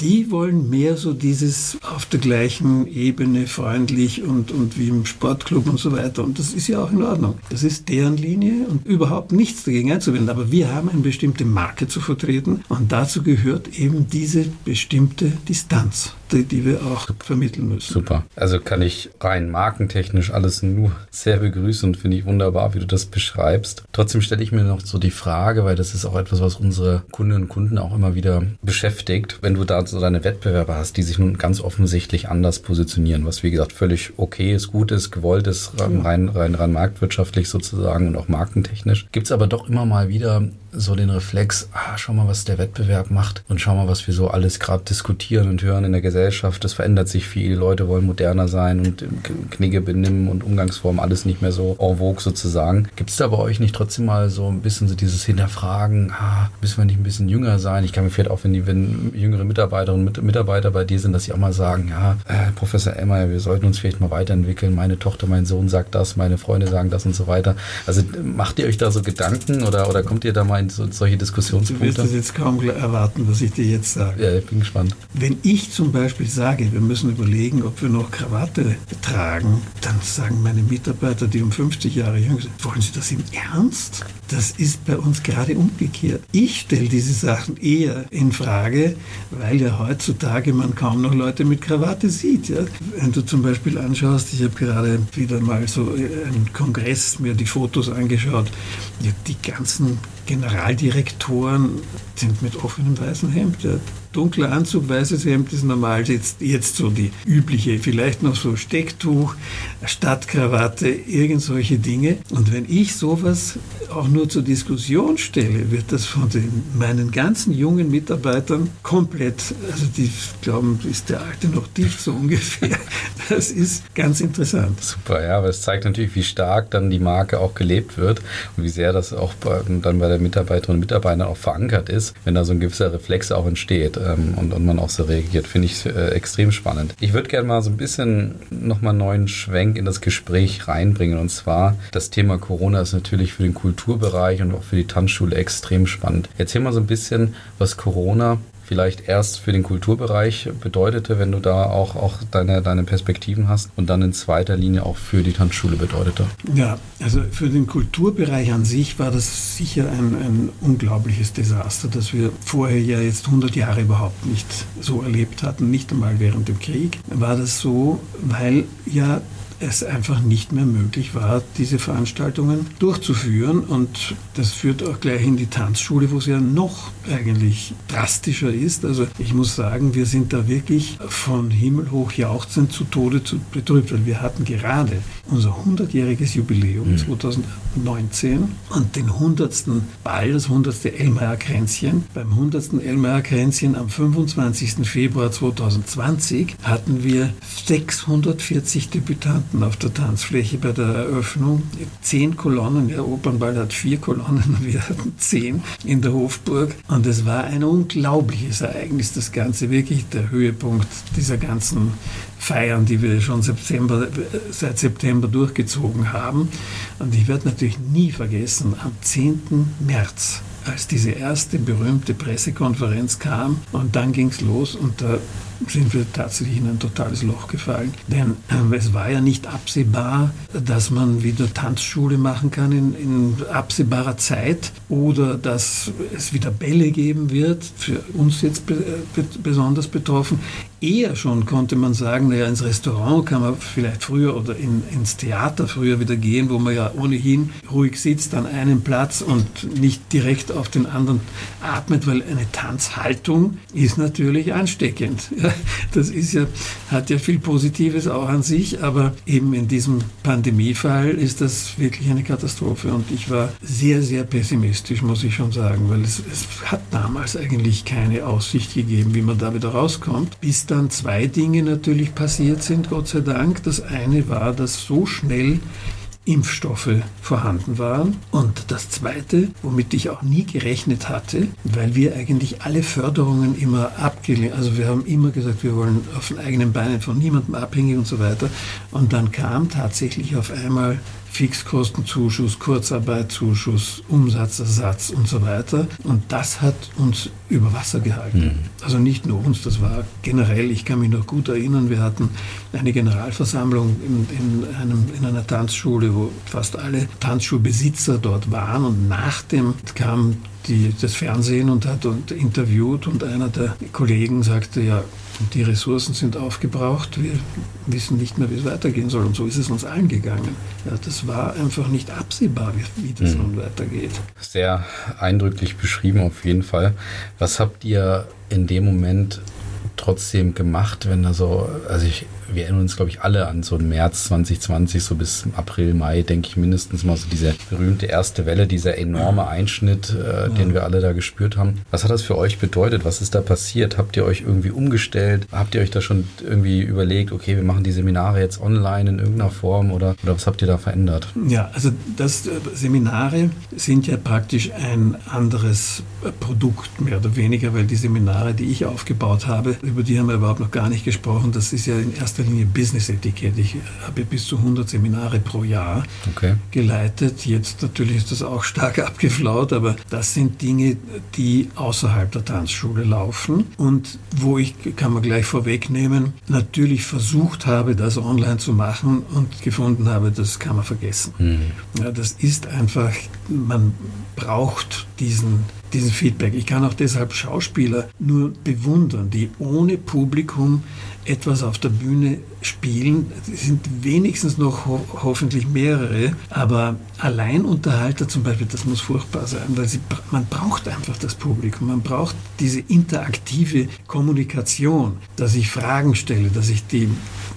Die wollen mehr so dieses auf der gleichen Ebene freundlich und, und wie im Sportclub und so weiter. Und das ist ja auch in Ordnung. Das ist deren Linie und überhaupt nichts dagegen einzuwenden. Aber wir haben eine bestimmte Marke zu vertreten und dazu gehört eben diese bestimmte Distanz. die, die wir auch vermitteln müssen. Super. Also kann ich rein markentechnisch alles nur sehr begrüßen und finde ich wunderbar, wie du das beschreibst. Trotzdem stelle ich mir noch so die Frage, weil das ist auch etwas, was unsere Kundinnen und Kunden auch immer wieder beschäftigt, wenn du da so deine Wettbewerber hast, die sich nun ganz offensichtlich anders positionieren, was wie gesagt völlig okay ist, gut ist, gewollt ist, rein, rein, rein marktwirtschaftlich sozusagen und auch markentechnisch. Gibt es aber doch immer mal wieder so den Reflex, ah, schau mal, was der Wettbewerb macht und schau mal, was wir so alles gerade diskutieren und hören in der Gesellschaft. Das verändert sich viel. Die Leute wollen moderner sein und Knigge, Benimm und Umgangsform alles nicht mehr so en vogue sozusagen. Gibt es da bei euch nicht trotzdem mal so ein bisschen so dieses Hinterfragen, ah, müssen wir nicht ein bisschen jünger sein? Ich kann mir vielleicht auch, wenn die wenn jüngere Mitarbeiterinnen und Mitarbeiter bei dir sind, dass sie auch mal sagen, ja, äh, Professor Emmer, wir sollten uns vielleicht mal weiterentwickeln. Meine Tochter, mein Sohn sagt das, meine Freunde sagen das und so weiter. Also macht ihr euch da so Gedanken oder, oder kommt ihr da mal in so, solche Diskussionspunkte? Du wirst es jetzt kaum erwarten, was ich dir jetzt sage. Ja, ich bin gespannt. Wenn ich zum Beispiel sage, wir müssen überlegen, ob wir noch Krawatte tragen, dann sagen meine Mitarbeiter, die um 50 Jahre jünger sind, wollen Sie das im Ernst? Das ist bei uns gerade umgekehrt. Ich stelle diese Sachen eher in Frage, weil ja heutzutage man kaum noch Leute mit Krawatte sieht. Ja? Wenn du zum Beispiel anschaust, ich habe gerade wieder mal so einen Kongress mir die Fotos angeschaut, ja, die ganzen Generaldirektoren sind mit offenem weißen Hemd. Ja dunkler Anzug, weißes Hemd ist normal. Jetzt, jetzt so die übliche, vielleicht noch so Stecktuch, Stadtkrawatte, irgend solche Dinge. Und wenn ich sowas auch nur zur Diskussion stelle, wird das von den, meinen ganzen jungen Mitarbeitern komplett, also die glauben, ist der Alte noch dicht so ungefähr. Das ist ganz interessant. Super, ja, aber es zeigt natürlich, wie stark dann die Marke auch gelebt wird und wie sehr das auch bei, dann bei der Mitarbeiterinnen und Mitarbeitern auch verankert ist, wenn da so ein gewisser Reflex auch entsteht ähm, und, und man auch so reagiert. Finde ich äh, extrem spannend. Ich würde gerne mal so ein bisschen nochmal einen neuen Schwenk in das Gespräch reinbringen. Und zwar, das Thema Corona ist natürlich für den Kulturbereich und auch für die Tanzschule extrem spannend. Erzähl mal so ein bisschen, was Corona vielleicht erst für den Kulturbereich bedeutete, wenn du da auch, auch deine, deine Perspektiven hast und dann in zweiter Linie auch für die Tanzschule bedeutete? Ja, also für den Kulturbereich an sich war das sicher ein, ein unglaubliches Desaster, das wir vorher ja jetzt 100 Jahre überhaupt nicht so erlebt hatten, nicht einmal während dem Krieg. War das so, weil ja es einfach nicht mehr möglich war, diese Veranstaltungen durchzuführen. Und das führt auch gleich in die Tanzschule, wo es ja noch eigentlich drastischer ist. Also ich muss sagen, wir sind da wirklich von Himmel hoch jauchzend zu Tode betrübt, weil wir hatten gerade unser 100-jähriges Jubiläum mhm. 2019 und den 100. Ball, das 100. Elmayer-Kränzchen. Beim 100. Elmayer-Kränzchen am 25. Februar 2020 hatten wir 640 Debütanten auf der Tanzfläche bei der Eröffnung. Zehn Kolonnen, der Opernball hat vier Kolonnen, wir hatten zehn in der Hofburg. Und es war ein unglaubliches Ereignis, das Ganze wirklich der Höhepunkt dieser ganzen Feiern, die wir schon September, seit September durchgezogen haben. Und ich werde natürlich nie vergessen, am 10. März als diese erste berühmte Pressekonferenz kam und dann ging es los und da sind wir tatsächlich in ein totales Loch gefallen. Denn äh, es war ja nicht absehbar, dass man wieder Tanzschule machen kann in, in absehbarer Zeit oder dass es wieder Bälle geben wird, für uns jetzt be, be, besonders betroffen. Eher schon konnte man sagen, naja, ins Restaurant kann man vielleicht früher oder in, ins Theater früher wieder gehen, wo man ja ohnehin ruhig sitzt an einem Platz und nicht direkt auf den anderen atmet, weil eine Tanzhaltung ist natürlich ansteckend. das ist ja, hat ja viel Positives auch an sich, aber eben in diesem Pandemiefall ist das wirklich eine Katastrophe. Und ich war sehr, sehr pessimistisch, muss ich schon sagen, weil es, es hat damals eigentlich keine Aussicht gegeben, wie man da wieder rauskommt, bis dann zwei Dinge natürlich passiert sind, Gott sei Dank. Das eine war, dass so schnell Impfstoffe vorhanden waren. Und das Zweite, womit ich auch nie gerechnet hatte, weil wir eigentlich alle Förderungen immer abgelehnt, also wir haben immer gesagt, wir wollen auf den eigenen Beinen von niemandem abhängig und so weiter. Und dann kam tatsächlich auf einmal Fixkostenzuschuss, Kurzarbeitzuschuss, Umsatzersatz und so weiter. Und das hat uns über Wasser gehalten. Mhm. Also nicht nur uns, das war generell, ich kann mich noch gut erinnern, wir hatten eine Generalversammlung in, in, einem, in einer Tanzschule, wo fast alle Tanzschulbesitzer dort waren und nach dem kam die, das Fernsehen und hat und interviewt und einer der Kollegen sagte, ja, die Ressourcen sind aufgebraucht. Wir wissen nicht mehr, wie es weitergehen soll. Und so ist es uns allen gegangen. Ja, das war einfach nicht absehbar, wie, wie das mhm. nun weitergeht. Sehr eindrücklich beschrieben auf jeden Fall. Was habt ihr in dem Moment trotzdem gemacht, wenn da so, also ich, wir erinnern uns, glaube ich, alle an so März 2020, so bis April, Mai, denke ich mindestens mal so diese berühmte erste Welle, dieser enorme Einschnitt, äh, den wir alle da gespürt haben. Was hat das für euch bedeutet? Was ist da passiert? Habt ihr euch irgendwie umgestellt? Habt ihr euch da schon irgendwie überlegt, okay, wir machen die Seminare jetzt online in irgendeiner Form oder, oder was habt ihr da verändert? Ja, also das äh, Seminare sind ja praktisch ein anderes äh, Produkt, mehr oder weniger, weil die Seminare, die ich aufgebaut habe, über die haben wir überhaupt noch gar nicht gesprochen. Das ist ja in erster Linie Business-Etikett. Ich habe bis zu 100 Seminare pro Jahr okay. geleitet. Jetzt natürlich ist das auch stark abgeflaut, aber das sind Dinge, die außerhalb der Tanzschule laufen und wo ich, kann man gleich vorwegnehmen, natürlich versucht habe, das online zu machen und gefunden habe, das kann man vergessen. Mhm. Ja, das ist einfach, man braucht diesen diesen Feedback. Ich kann auch deshalb Schauspieler nur bewundern, die ohne Publikum etwas auf der Bühne spielen. Es sind wenigstens noch ho hoffentlich mehrere, aber Alleinunterhalter zum Beispiel, das muss furchtbar sein, weil sie, man braucht einfach das Publikum, man braucht diese interaktive Kommunikation, dass ich Fragen stelle, dass ich die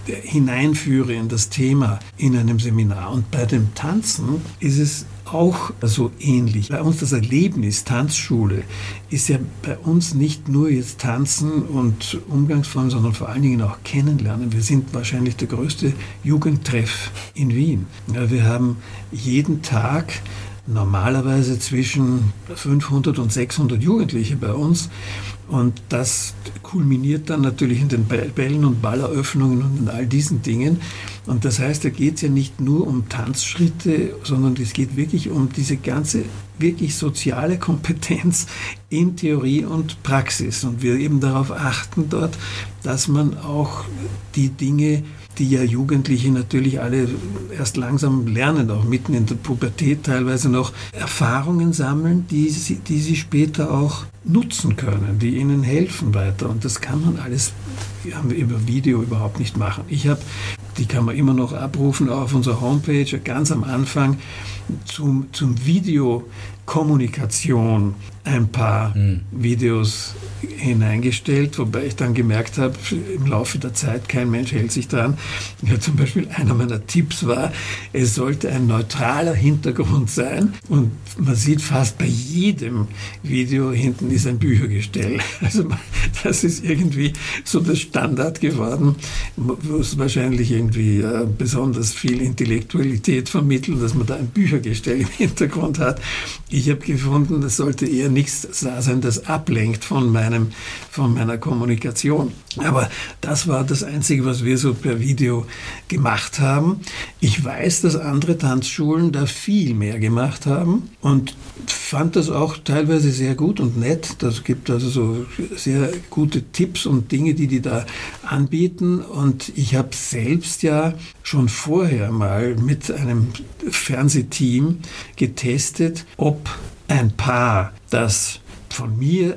hineinführe in das Thema in einem Seminar. Und bei dem Tanzen ist es auch so ähnlich. Bei uns das Erlebnis Tanzschule ist ja bei uns nicht nur jetzt Tanzen und Umgangsformen, sondern vor allen Dingen auch Kennenlernen. Wir sind wahrscheinlich der größte Jugendtreff in Wien. Wir haben jeden Tag normalerweise zwischen 500 und 600 Jugendliche bei uns. Und das kulminiert dann natürlich in den Bällen und Balleröffnungen und in all diesen Dingen. Und das heißt, da geht es ja nicht nur um Tanzschritte, sondern es geht wirklich um diese ganze wirklich soziale Kompetenz in Theorie und Praxis. Und wir eben darauf achten dort, dass man auch die Dinge die ja Jugendliche natürlich alle erst langsam lernen, auch mitten in der Pubertät teilweise noch Erfahrungen sammeln, die sie, die sie später auch nutzen können, die ihnen helfen weiter. Und das kann man alles über Video überhaupt nicht machen. Ich habe, die kann man immer noch abrufen auf unserer Homepage, ganz am Anfang zum, zum Videokommunikation ein paar mhm. Videos hineingestellt, wobei ich dann gemerkt habe, im Laufe der Zeit, kein Mensch hält sich dran. Ja, zum Beispiel einer meiner Tipps war, es sollte ein neutraler Hintergrund sein und man sieht fast bei jedem Video hinten ist ein Büchergestell. Also das ist irgendwie so der Standard geworden, wo es wahrscheinlich irgendwie äh, besonders viel Intellektualität vermittelt, dass man da ein Büchergestell im Hintergrund hat. Ich habe gefunden, das sollte eher nichts da sein, das ablenkt von meinem, von meiner Kommunikation. Aber das war das Einzige, was wir so per Video gemacht haben. Ich weiß, dass andere Tanzschulen da viel mehr gemacht haben und fand das auch teilweise sehr gut und nett. Das gibt also so sehr gute Tipps und Dinge, die die da anbieten. Und ich habe selbst ja schon vorher mal mit einem Fernsehteam getestet, ob ein Paar, das von mir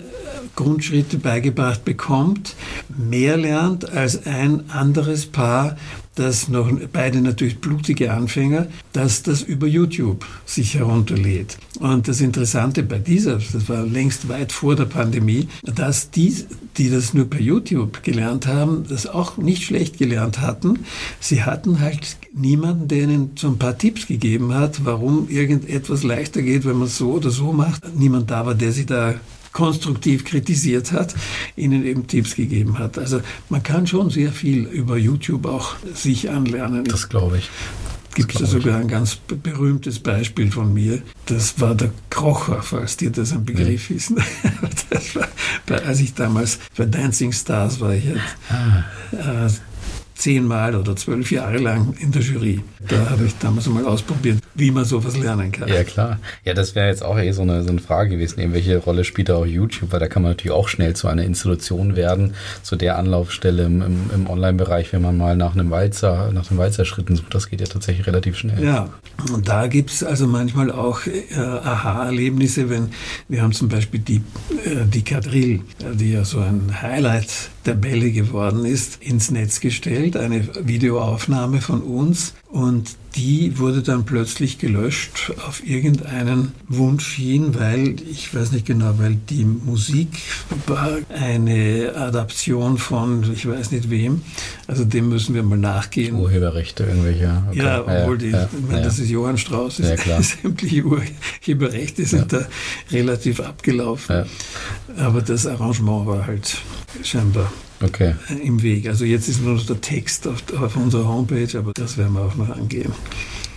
Grundschritte beigebracht bekommt, mehr lernt als ein anderes Paar, das noch beide natürlich blutige Anfänger, dass das über YouTube sich herunterlädt. Und das Interessante bei dieser, das war längst weit vor der Pandemie, dass die, die das nur per YouTube gelernt haben, das auch nicht schlecht gelernt hatten. Sie hatten halt niemanden, der ihnen so ein paar Tipps gegeben hat, warum irgendetwas leichter geht, wenn man es so oder so macht. Niemand da war, der sie da konstruktiv kritisiert hat, ihnen eben Tipps gegeben hat. Also man kann schon sehr viel über YouTube auch sich anlernen. Das glaube ich. Gibt es sogar ein ganz berühmtes Beispiel von mir. Das war der Krocher, falls dir das ein Begriff ja. ist. Das war, als ich damals bei Dancing Stars war, ich halt, ah. äh, zehnmal oder zwölf Jahre lang in der Jury. Da habe ich damals einmal ausprobiert, wie man sowas lernen kann. Ja, klar. Ja, das wäre jetzt auch eh so eine, so eine Frage gewesen, eben welche Rolle spielt da auch YouTube, weil da kann man natürlich auch schnell zu einer Institution werden, zu der Anlaufstelle im, im, im Online-Bereich, wenn man mal nach einem Walzer, nach einem Walzerschritten sucht. Das geht ja tatsächlich relativ schnell. Ja, und da gibt es also manchmal auch äh, Aha-Erlebnisse, wenn wir haben zum Beispiel die, äh, die Kadril, die ja so ein Highlight der Bälle geworden ist, ins Netz gestellt, eine Videoaufnahme von uns und die wurde dann plötzlich gelöscht auf irgendeinen Wunsch hin, weil, ich weiß nicht genau, weil die Musik war eine Adaption von, ich weiß nicht wem, also dem müssen wir mal nachgehen. Urheberrechte irgendwelche. Okay. Ja, obwohl die, ja, ich meine, ja. das ist Johann Strauss, ist, ja, klar. sämtliche Urheberrechte sind da relativ abgelaufen. Aber das Arrangement war halt scheinbar okay. im Weg. Also jetzt ist nur noch der Text auf, auf unserer Homepage, aber das werden wir auch noch angehen.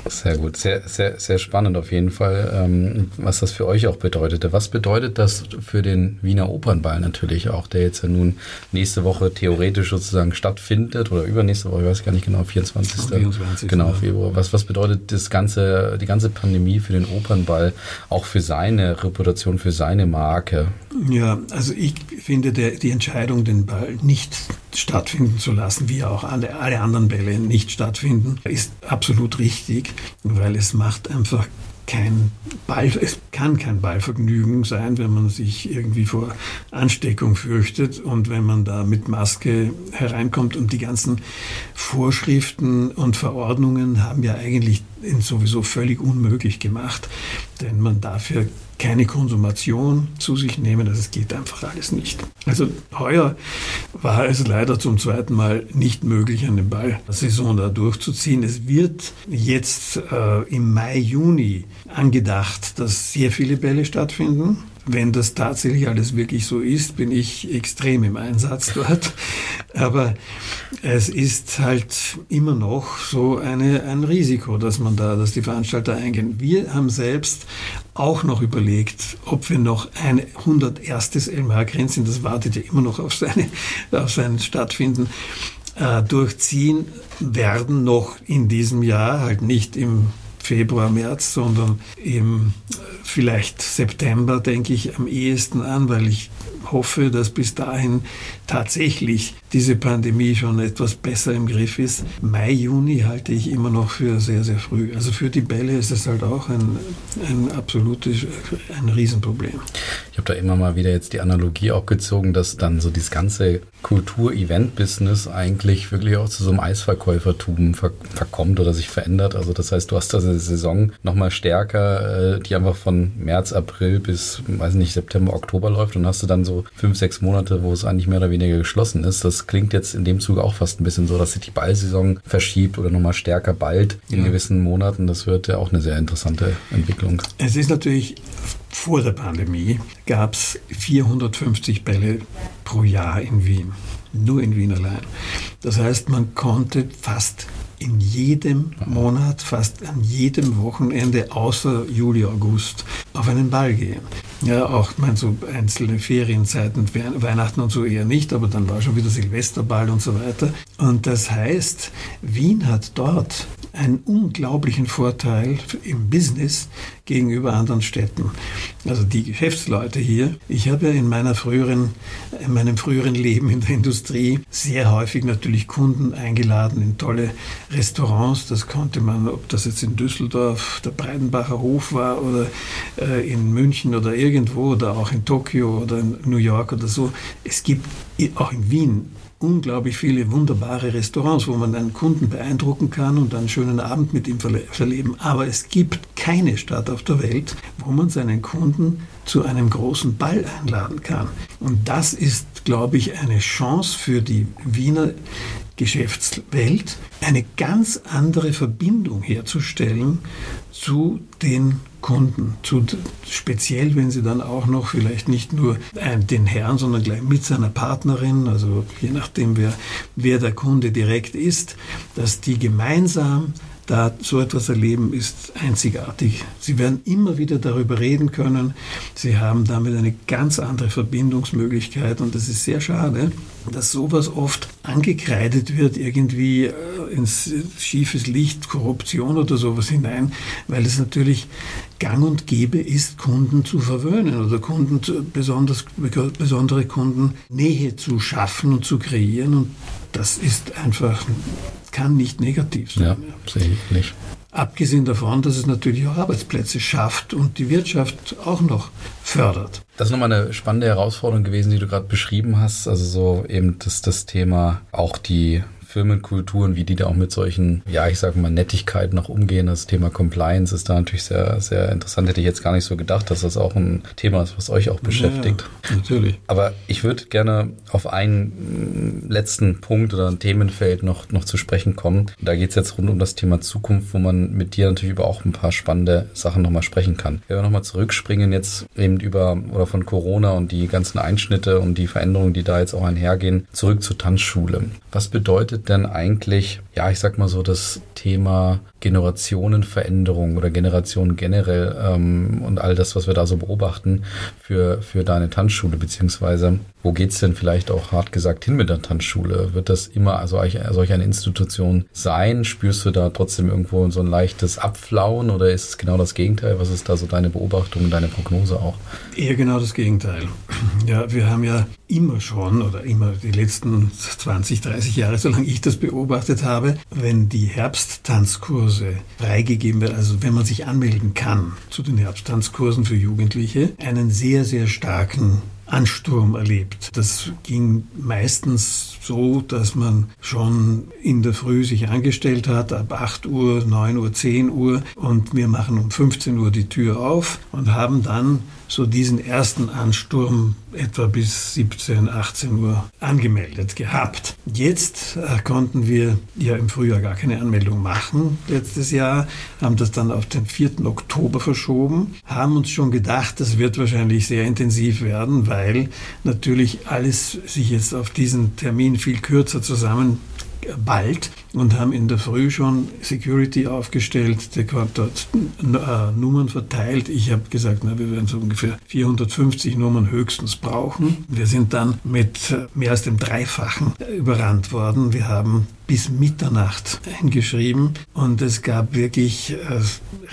Sehr gut, sehr, sehr, sehr spannend auf jeden Fall, ähm, was das für euch auch bedeutete. Was bedeutet das für den Wiener Opernball natürlich auch, der jetzt ja nun nächste Woche theoretisch sozusagen stattfindet oder übernächste Woche, ich weiß gar nicht genau, 24. 24. Genau, Februar. Was, was bedeutet das ganze, die ganze Pandemie für den Opernball, auch für seine Reputation, für seine Marke? Ja, also ich finde der, die Entscheidung, den Ball nicht stattfinden zu lassen, wie auch alle, alle anderen Bälle nicht stattfinden, ist absolut richtig, weil es macht einfach kein Ball, es kann kein Ballvergnügen sein, wenn man sich irgendwie vor Ansteckung fürchtet und wenn man da mit Maske hereinkommt. Und die ganzen Vorschriften und Verordnungen haben ja eigentlich sowieso völlig unmöglich gemacht, denn man darf ja keine Konsumation zu sich nehmen. Das geht einfach alles nicht. Also heuer war es leider zum zweiten Mal nicht möglich, eine Ballsaison da durchzuziehen. Es wird jetzt äh, im Mai, Juni angedacht, dass sehr viele Bälle stattfinden. Wenn das tatsächlich alles wirklich so ist, bin ich extrem im Einsatz dort. Aber es ist halt immer noch so eine, ein Risiko, dass man da, dass die Veranstalter eingehen. Wir haben selbst auch noch überlegt, ob wir noch ein 101. Elmar Grenzin, das wartet ja immer noch auf, seine, auf sein Stattfinden, äh, durchziehen werden noch in diesem Jahr, halt nicht im Februar, März, sondern im äh, vielleicht September, denke ich, am ehesten an, weil ich hoffe, dass bis dahin tatsächlich diese Pandemie schon etwas besser im Griff ist. Mai, Juni halte ich immer noch für sehr, sehr früh. Also für die Bälle ist es halt auch ein, ein absolutes, ein Riesenproblem. Ich habe da immer mal wieder jetzt die Analogie auch gezogen, dass dann so dieses ganze Kultur-Event-Business eigentlich wirklich auch zu so einem Eisverkäufertum ver verkommt oder sich verändert. Also das heißt, du hast da eine Saison nochmal stärker, äh, die einfach von März, April bis, weiß nicht, September, Oktober läuft und hast du dann so fünf, sechs Monate, wo es eigentlich mehr oder weniger geschlossen ist. Das klingt jetzt in dem Zuge auch fast ein bisschen so, dass sich die Ballsaison verschiebt oder nochmal stärker bald in ja. gewissen Monaten. Das wird ja auch eine sehr interessante Entwicklung. Es ist natürlich vor der Pandemie gab es 450 Bälle pro Jahr in Wien. Nur in Wien allein. Das heißt, man konnte fast in jedem Monat, fast an jedem Wochenende außer Juli, August auf einen Ball gehen. Ja, auch mein, so einzelne Ferienzeiten, Weihnachten und so eher nicht, aber dann war schon wieder Silvesterball und so weiter. Und das heißt, Wien hat dort einen unglaublichen Vorteil im Business gegenüber anderen Städten. Also die Geschäftsleute hier. Ich habe ja in meiner früheren, in meinem früheren Leben in der Industrie sehr häufig natürlich Kunden eingeladen in tolle Restaurants. Das konnte man, ob das jetzt in Düsseldorf der Breidenbacher Hof war oder äh, in München oder irgendwo oder auch in Tokio oder in New York oder so. Es gibt auch in Wien unglaublich viele wunderbare Restaurants, wo man einen Kunden beeindrucken kann und einen schönen Abend mit ihm verleben. Aber es gibt keine Stadt auf der Welt, wo man seinen Kunden zu einem großen Ball einladen kann. Und das ist, glaube ich, eine Chance für die Wiener Geschäftswelt, eine ganz andere Verbindung herzustellen zu den Kunden. Zu, speziell, wenn sie dann auch noch vielleicht nicht nur den Herrn, sondern gleich mit seiner Partnerin, also je nachdem, wer, wer der Kunde direkt ist, dass die gemeinsam da so etwas erleben, ist einzigartig. Sie werden immer wieder darüber reden können. Sie haben damit eine ganz andere Verbindungsmöglichkeit und das ist sehr schade, dass sowas oft angekreidet wird, irgendwie äh, ins schiefes Licht, Korruption oder sowas hinein, weil es natürlich gang und gäbe ist, Kunden zu verwöhnen oder Kunden, besonders, besondere Kunden Nähe zu schaffen und zu kreieren und das ist einfach, kann nicht negativ sein. Ja, sehe ich nicht. Abgesehen davon, dass es natürlich auch Arbeitsplätze schafft und die Wirtschaft auch noch fördert. Das ist nochmal eine spannende Herausforderung gewesen, die du gerade beschrieben hast. Also so eben das, das Thema auch die Firmenkulturen, wie die da auch mit solchen, ja, ich sage mal, Nettigkeiten noch umgehen. Das Thema Compliance ist da natürlich sehr, sehr interessant. Hätte ich jetzt gar nicht so gedacht, dass das auch ein Thema ist, was euch auch beschäftigt. Ja, natürlich. Aber ich würde gerne auf einen letzten Punkt oder ein Themenfeld noch, noch zu sprechen kommen. Da geht es jetzt rund um das Thema Zukunft, wo man mit dir natürlich über auch ein paar spannende Sachen nochmal sprechen kann. Wenn wir nochmal zurückspringen jetzt eben über oder von Corona und die ganzen Einschnitte und die Veränderungen, die da jetzt auch einhergehen, zurück zur Tanzschule. Was bedeutet denn eigentlich, ja, ich sag mal so, das Thema Generationenveränderung oder Generation generell ähm, und all das, was wir da so beobachten für, für deine Tanzschule, beziehungsweise wo geht's denn vielleicht auch hart gesagt hin mit der Tanzschule? Wird das immer also solch eine Institution sein? Spürst du da trotzdem irgendwo so ein leichtes Abflauen oder ist es genau das Gegenteil? Was ist da so deine Beobachtung deine Prognose auch? Eher genau das Gegenteil. Ja, wir haben ja immer schon oder immer die letzten 20, 30 Jahre, solange ich das beobachtet habe, wenn die Herbsttanzkurse freigegeben werden, also wenn man sich anmelden kann zu den Herbsttanzkursen für Jugendliche, einen sehr, sehr starken Ansturm erlebt. Das ging meistens so, dass man schon in der Früh sich angestellt hat, ab 8 Uhr, 9 Uhr, 10 Uhr und wir machen um 15 Uhr die Tür auf und haben dann so diesen ersten Ansturm etwa bis 17, 18 Uhr angemeldet gehabt. Jetzt äh, konnten wir ja im Frühjahr gar keine Anmeldung machen letztes Jahr, haben das dann auf den 4. Oktober verschoben, haben uns schon gedacht, das wird wahrscheinlich sehr intensiv werden, weil natürlich alles sich jetzt auf diesen Termin viel kürzer zusammen bald und haben in der Früh schon Security aufgestellt, der hat dort äh, Nummern verteilt. Ich habe gesagt, na, wir werden so ungefähr 450 Nummern höchstens brauchen. Wir sind dann mit äh, mehr als dem Dreifachen überrannt worden. Wir haben bis Mitternacht eingeschrieben und es gab wirklich äh,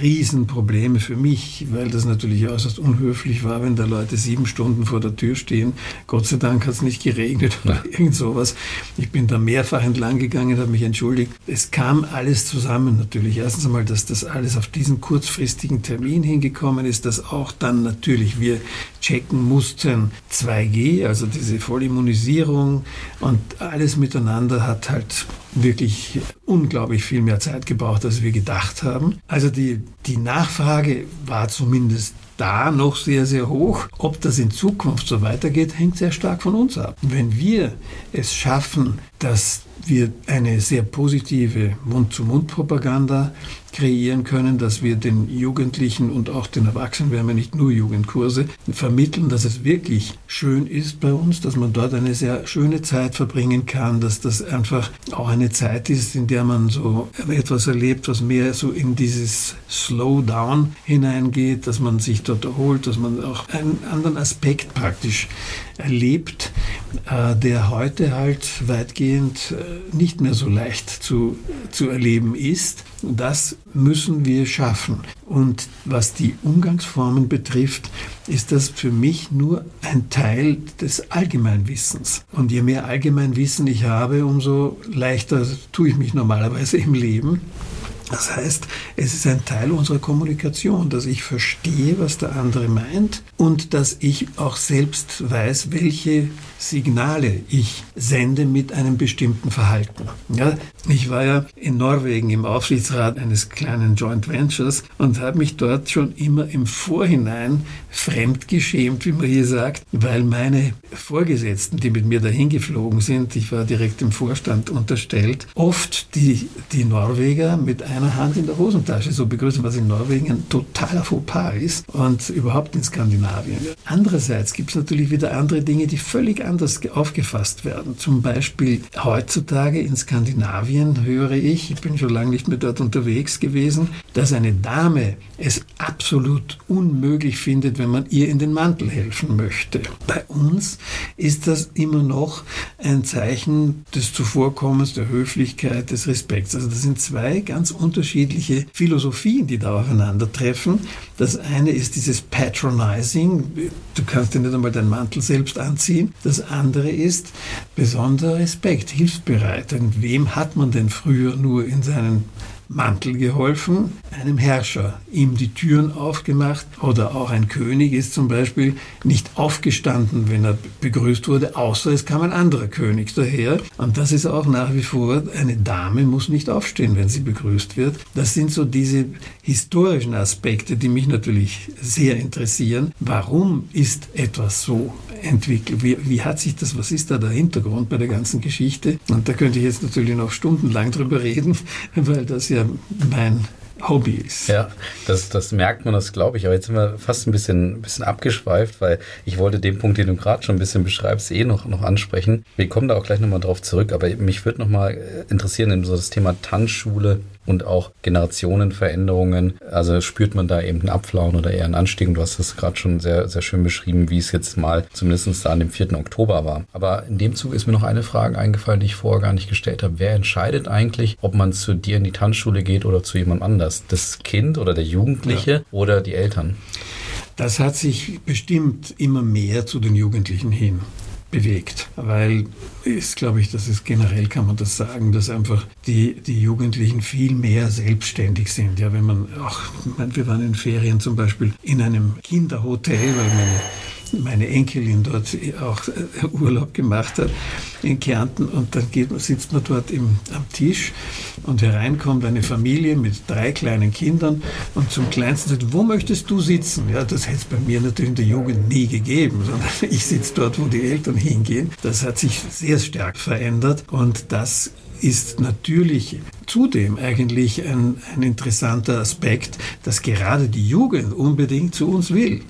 Riesenprobleme für mich, weil das natürlich äußerst unhöflich war, wenn da Leute sieben Stunden vor der Tür stehen. Gott sei Dank hat es nicht geregnet oder irgend sowas. Ich bin da mehrfach entlang gegangen, habe mich entschuldigt. Es kam alles zusammen natürlich. Erstens einmal, dass das alles auf diesen kurzfristigen Termin hingekommen ist, dass auch dann natürlich wir checken mussten 2G, also diese Vollimmunisierung und alles miteinander hat halt wirklich unglaublich viel mehr Zeit gebraucht, als wir gedacht haben. Also die, die Nachfrage war zumindest da noch sehr, sehr hoch. Ob das in Zukunft so weitergeht, hängt sehr stark von uns ab. Wenn wir es schaffen, dass wir eine sehr positive Mund-zu-Mund-Propaganda kreieren können, dass wir den Jugendlichen und auch den Erwachsenen, wir haben ja nicht nur Jugendkurse, vermitteln, dass es wirklich schön ist bei uns, dass man dort eine sehr schöne Zeit verbringen kann, dass das einfach auch eine Zeit ist, in der man so etwas erlebt, was mehr so in dieses Slowdown hineingeht, dass man sich dort erholt, dass man auch einen anderen Aspekt praktisch erlebt, äh, der heute halt weitgehend äh, nicht mehr so leicht zu, zu erleben ist. Das müssen wir schaffen. Und was die Umgangsformen betrifft, ist das für mich nur ein Teil des Allgemeinwissens. Und je mehr Allgemeinwissen ich habe, umso leichter tue ich mich normalerweise im Leben. Das heißt, es ist ein Teil unserer Kommunikation, dass ich verstehe, was der andere meint und dass ich auch selbst weiß, welche Signale ich sende mit einem bestimmten Verhalten. Ja, ich war ja in Norwegen im Aufsichtsrat eines kleinen Joint Ventures und habe mich dort schon immer im Vorhinein fremdgeschämt, wie man hier sagt, weil meine Vorgesetzten, die mit mir dahin geflogen sind, ich war direkt im Vorstand unterstellt, oft die, die Norweger mit einer Hand in der Hosentasche so begrüßen, was in Norwegen ein totaler Fauxpas ist und überhaupt in Skandinavien. Andererseits gibt es natürlich wieder andere Dinge, die völlig anders aufgefasst werden. Zum Beispiel heutzutage in Skandinavien höre ich, ich bin schon lange nicht mehr dort unterwegs gewesen, dass eine Dame es absolut unmöglich findet, wenn man ihr in den Mantel helfen möchte. Bei uns ist das immer noch ein Zeichen des Zuvorkommens, der Höflichkeit, des Respekts. Also das sind zwei ganz unterschiedliche Philosophien, die da aufeinandertreffen. Das eine ist dieses Patronizing, du kannst dir nicht einmal deinen Mantel selbst anziehen. Das andere ist besonderer Respekt, hilfsbereit. Und wem hat man denn früher nur in seinen Mantel geholfen, einem Herrscher, ihm die Türen aufgemacht oder auch ein König ist zum Beispiel nicht aufgestanden, wenn er begrüßt wurde, außer es kam ein anderer König daher. Und das ist auch nach wie vor, eine Dame muss nicht aufstehen, wenn sie begrüßt wird. Das sind so diese historischen Aspekte, die mich natürlich sehr interessieren. Warum ist etwas so entwickelt? Wie, wie hat sich das, was ist da der Hintergrund bei der ganzen Geschichte? Und da könnte ich jetzt natürlich noch stundenlang drüber reden, weil das ja mein Hobby ist. Ja, das, das merkt man, das glaube ich. Aber jetzt sind wir fast ein bisschen, bisschen abgeschweift, weil ich wollte den Punkt, den du gerade schon ein bisschen beschreibst, eh noch, noch ansprechen. Wir kommen da auch gleich nochmal drauf zurück. Aber mich würde nochmal interessieren, so das Thema Tanzschule und auch Generationenveränderungen. Also spürt man da eben einen Abflauen oder eher einen Anstieg. Und du hast das gerade schon sehr, sehr schön beschrieben, wie es jetzt mal zumindest da an dem 4. Oktober war. Aber in dem Zug ist mir noch eine Frage eingefallen, die ich vorher gar nicht gestellt habe. Wer entscheidet eigentlich, ob man zu dir in die Tanzschule geht oder zu jemand anders? Das Kind oder der Jugendliche ja. oder die Eltern? Das hat sich bestimmt immer mehr zu den Jugendlichen hin bewegt. Weil ist, glaube ich, dass es generell kann man das sagen, dass einfach die, die Jugendlichen viel mehr selbstständig sind. Ja, wenn man auch, wir waren in Ferien zum Beispiel in einem Kinderhotel, weil meine meine Enkelin dort auch äh, Urlaub gemacht hat in Kärnten und dann geht, sitzt man dort im, am Tisch und hereinkommt eine Familie mit drei kleinen Kindern und zum Kleinsten sagt, wo möchtest du sitzen? Ja, das hätte es bei mir natürlich in der Jugend nie gegeben, sondern ich sitze dort, wo die Eltern hingehen. Das hat sich sehr stark verändert und das ist natürlich zudem eigentlich ein, ein interessanter Aspekt, dass gerade die Jugend unbedingt zu uns will.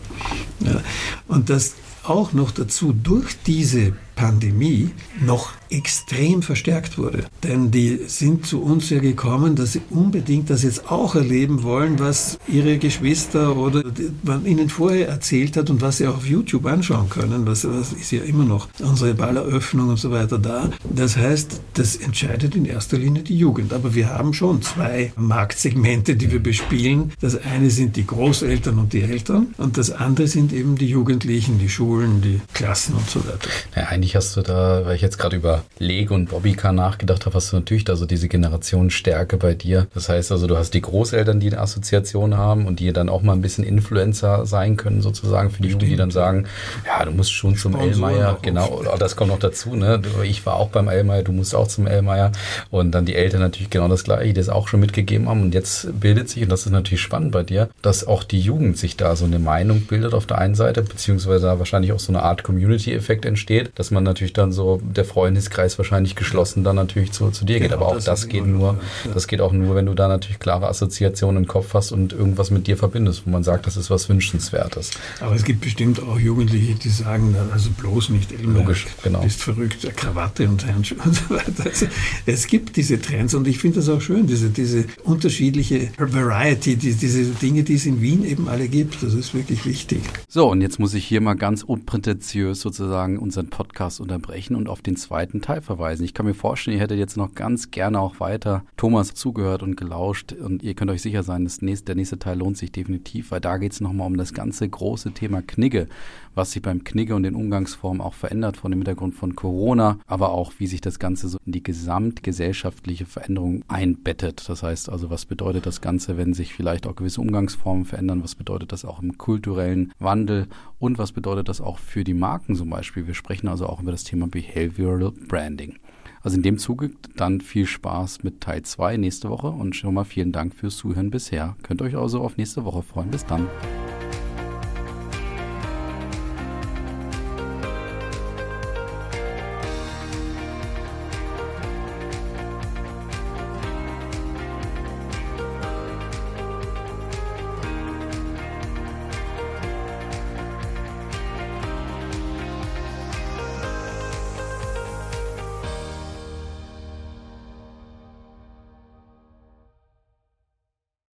Ja, und dass auch noch dazu durch diese Pandemie noch extrem verstärkt wurde. Denn die sind zu uns ja gekommen, dass sie unbedingt das jetzt auch erleben wollen, was ihre Geschwister oder man ihnen vorher erzählt hat und was sie auch auf YouTube anschauen können. Das, das ist ja immer noch unsere Balleröffnung und so weiter da. Das heißt, das entscheidet in erster Linie die Jugend. Aber wir haben schon zwei Marktsegmente, die wir bespielen. Das eine sind die Großeltern und die Eltern und das andere sind eben die Jugendlichen, die Schulen, die Klassen und so weiter. Ja, eigentlich hast du da, weil ich jetzt gerade über Lego und Bobbycar nachgedacht habe, hast du natürlich da so diese Generationsstärke bei dir. Das heißt also, du hast die Großeltern, die eine Assoziation haben und die dann auch mal ein bisschen Influencer sein können, sozusagen für die Jugend, die dann sagen, ja, du musst schon zum Elmeier. Genau, das kommt noch dazu. Ne? Ich war auch beim Elmeier, du musst auch zum Elmeier. Und dann die Eltern natürlich genau das Gleiche, die das auch schon mitgegeben haben. Und jetzt bildet sich, und das ist natürlich spannend bei dir, dass auch die Jugend sich da so eine Meinung bildet auf der einen Seite, beziehungsweise da wahrscheinlich auch so eine Art Community-Effekt entsteht, dass man natürlich dann so der Freundeskreis wahrscheinlich geschlossen dann natürlich zu, zu dir genau, geht. Aber auch das, das geht nur, ja. das geht auch nur, wenn du da natürlich klare Assoziationen im Kopf hast und irgendwas mit dir verbindest, wo man sagt, das ist was Wünschenswertes. Aber es gibt bestimmt auch Jugendliche, die sagen, also bloß nicht Elmar, Logisch, genau. Bist verrückt, Krawatte und Handschuhe und so weiter. Also es gibt diese Trends und ich finde das auch schön, diese, diese unterschiedliche Variety, die, diese Dinge, die es in Wien eben alle gibt. Das ist wirklich wichtig. So, und jetzt muss ich hier mal ganz unprätentiös sozusagen unseren Podcast unterbrechen und auf den zweiten Teil verweisen. Ich kann mir vorstellen, ihr hättet jetzt noch ganz gerne auch weiter Thomas zugehört und gelauscht und ihr könnt euch sicher sein, das nächste, der nächste Teil lohnt sich definitiv, weil da geht es nochmal um das ganze große Thema Knigge, was sich beim Knigge und den Umgangsformen auch verändert von dem Hintergrund von Corona, aber auch wie sich das Ganze so in die gesamtgesellschaftliche Veränderung einbettet. Das heißt also, was bedeutet das Ganze, wenn sich vielleicht auch gewisse Umgangsformen verändern? Was bedeutet das auch im kulturellen Wandel? Und was bedeutet das auch für die Marken zum Beispiel? Wir sprechen also auch über das Thema Behavioral Branding. Also in dem Zuge dann viel Spaß mit Teil 2 nächste Woche und schon mal vielen Dank fürs Zuhören bisher. Könnt euch also auf nächste Woche freuen. Bis dann.